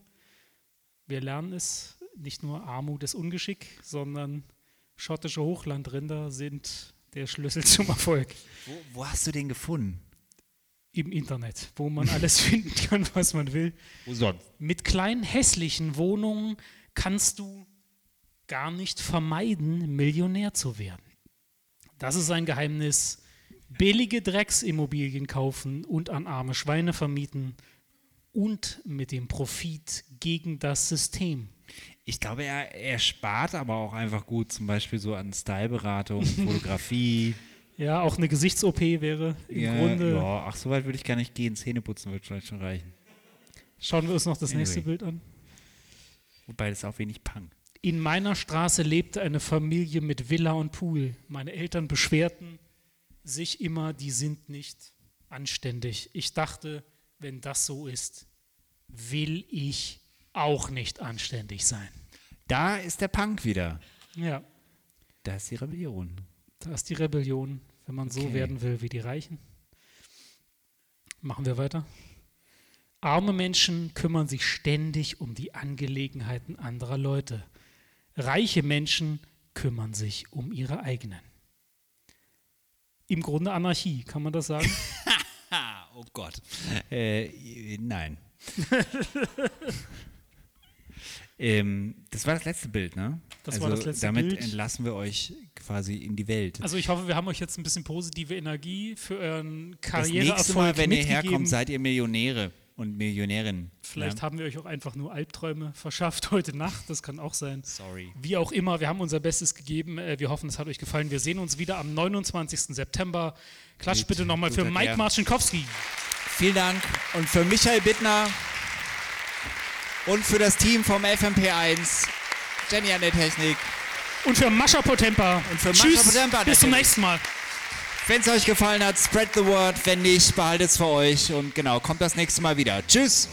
wir lernen es, nicht nur Armut ist Ungeschick, sondern schottische Hochlandrinder sind der Schlüssel zum Erfolg. Wo, wo hast du den gefunden? Im Internet, wo man alles finden kann, was man will. Wo sonst? Mit kleinen hässlichen Wohnungen kannst du gar nicht vermeiden, Millionär zu werden. Das ist ein Geheimnis. Billige Drecksimmobilien kaufen und an arme Schweine vermieten und mit dem Profit gegen das System. Ich glaube, er, er spart aber auch einfach gut, zum Beispiel so an Styleberatung, Fotografie. Ja, auch eine Gesichts-OP wäre im ja, Grunde. ja, ach, so weit würde ich gar nicht gehen. Zähneputzen wird vielleicht schon reichen. Schauen wir uns noch das Anyway. nächste Bild an. Wobei das ist auch wenig Punk. In meiner Straße lebte eine Familie mit Villa und Pool. Meine Eltern beschwerten sich immer, die sind nicht anständig. Ich dachte, wenn das so ist, will ich auch nicht anständig sein. Da ist der Punk wieder. Ja, Da ist die Rebellion. da ist die Rebellion, wenn man so Okay. werden will wie die Reichen. Machen wir weiter. Arme Menschen kümmern sich ständig um die Angelegenheiten anderer Leute. Reiche Menschen kümmern sich um ihre eigenen. Im Grunde Anarchie, kann man das sagen? Oh Gott. Äh, nein. ähm, das war das letzte Bild, ne? Das also war das letzte damit Bild. entlassen wir euch quasi in die Welt. Also ich hoffe, wir haben euch jetzt ein bisschen positive Energie für euren das Karriereerfolg nächste Mal, wenn ihr herkommt, seid ihr Millionäre und Millionärinnen. Vielleicht ja? haben wir euch auch einfach nur Albträume verschafft heute Nacht. Das kann auch sein. Sorry. Wie auch immer, wir haben unser Bestes gegeben. Äh, Wir hoffen, es hat euch gefallen. Wir sehen uns wieder am 29. September. Klatscht Mit bitte nochmal für Mike Care. Marcinkowski. Vielen Dank. Und für Michael Bittner und für das Team vom FMP1, Jenny an der Technik. Und für Mascha Potempa. Und für Mascha Tschüss, Potempa bis zum nächsten Mal. Wenn es euch gefallen hat, spread the word. Wenn nicht, behaltet es für euch. Und genau, kommt das nächste Mal wieder. Tschüss.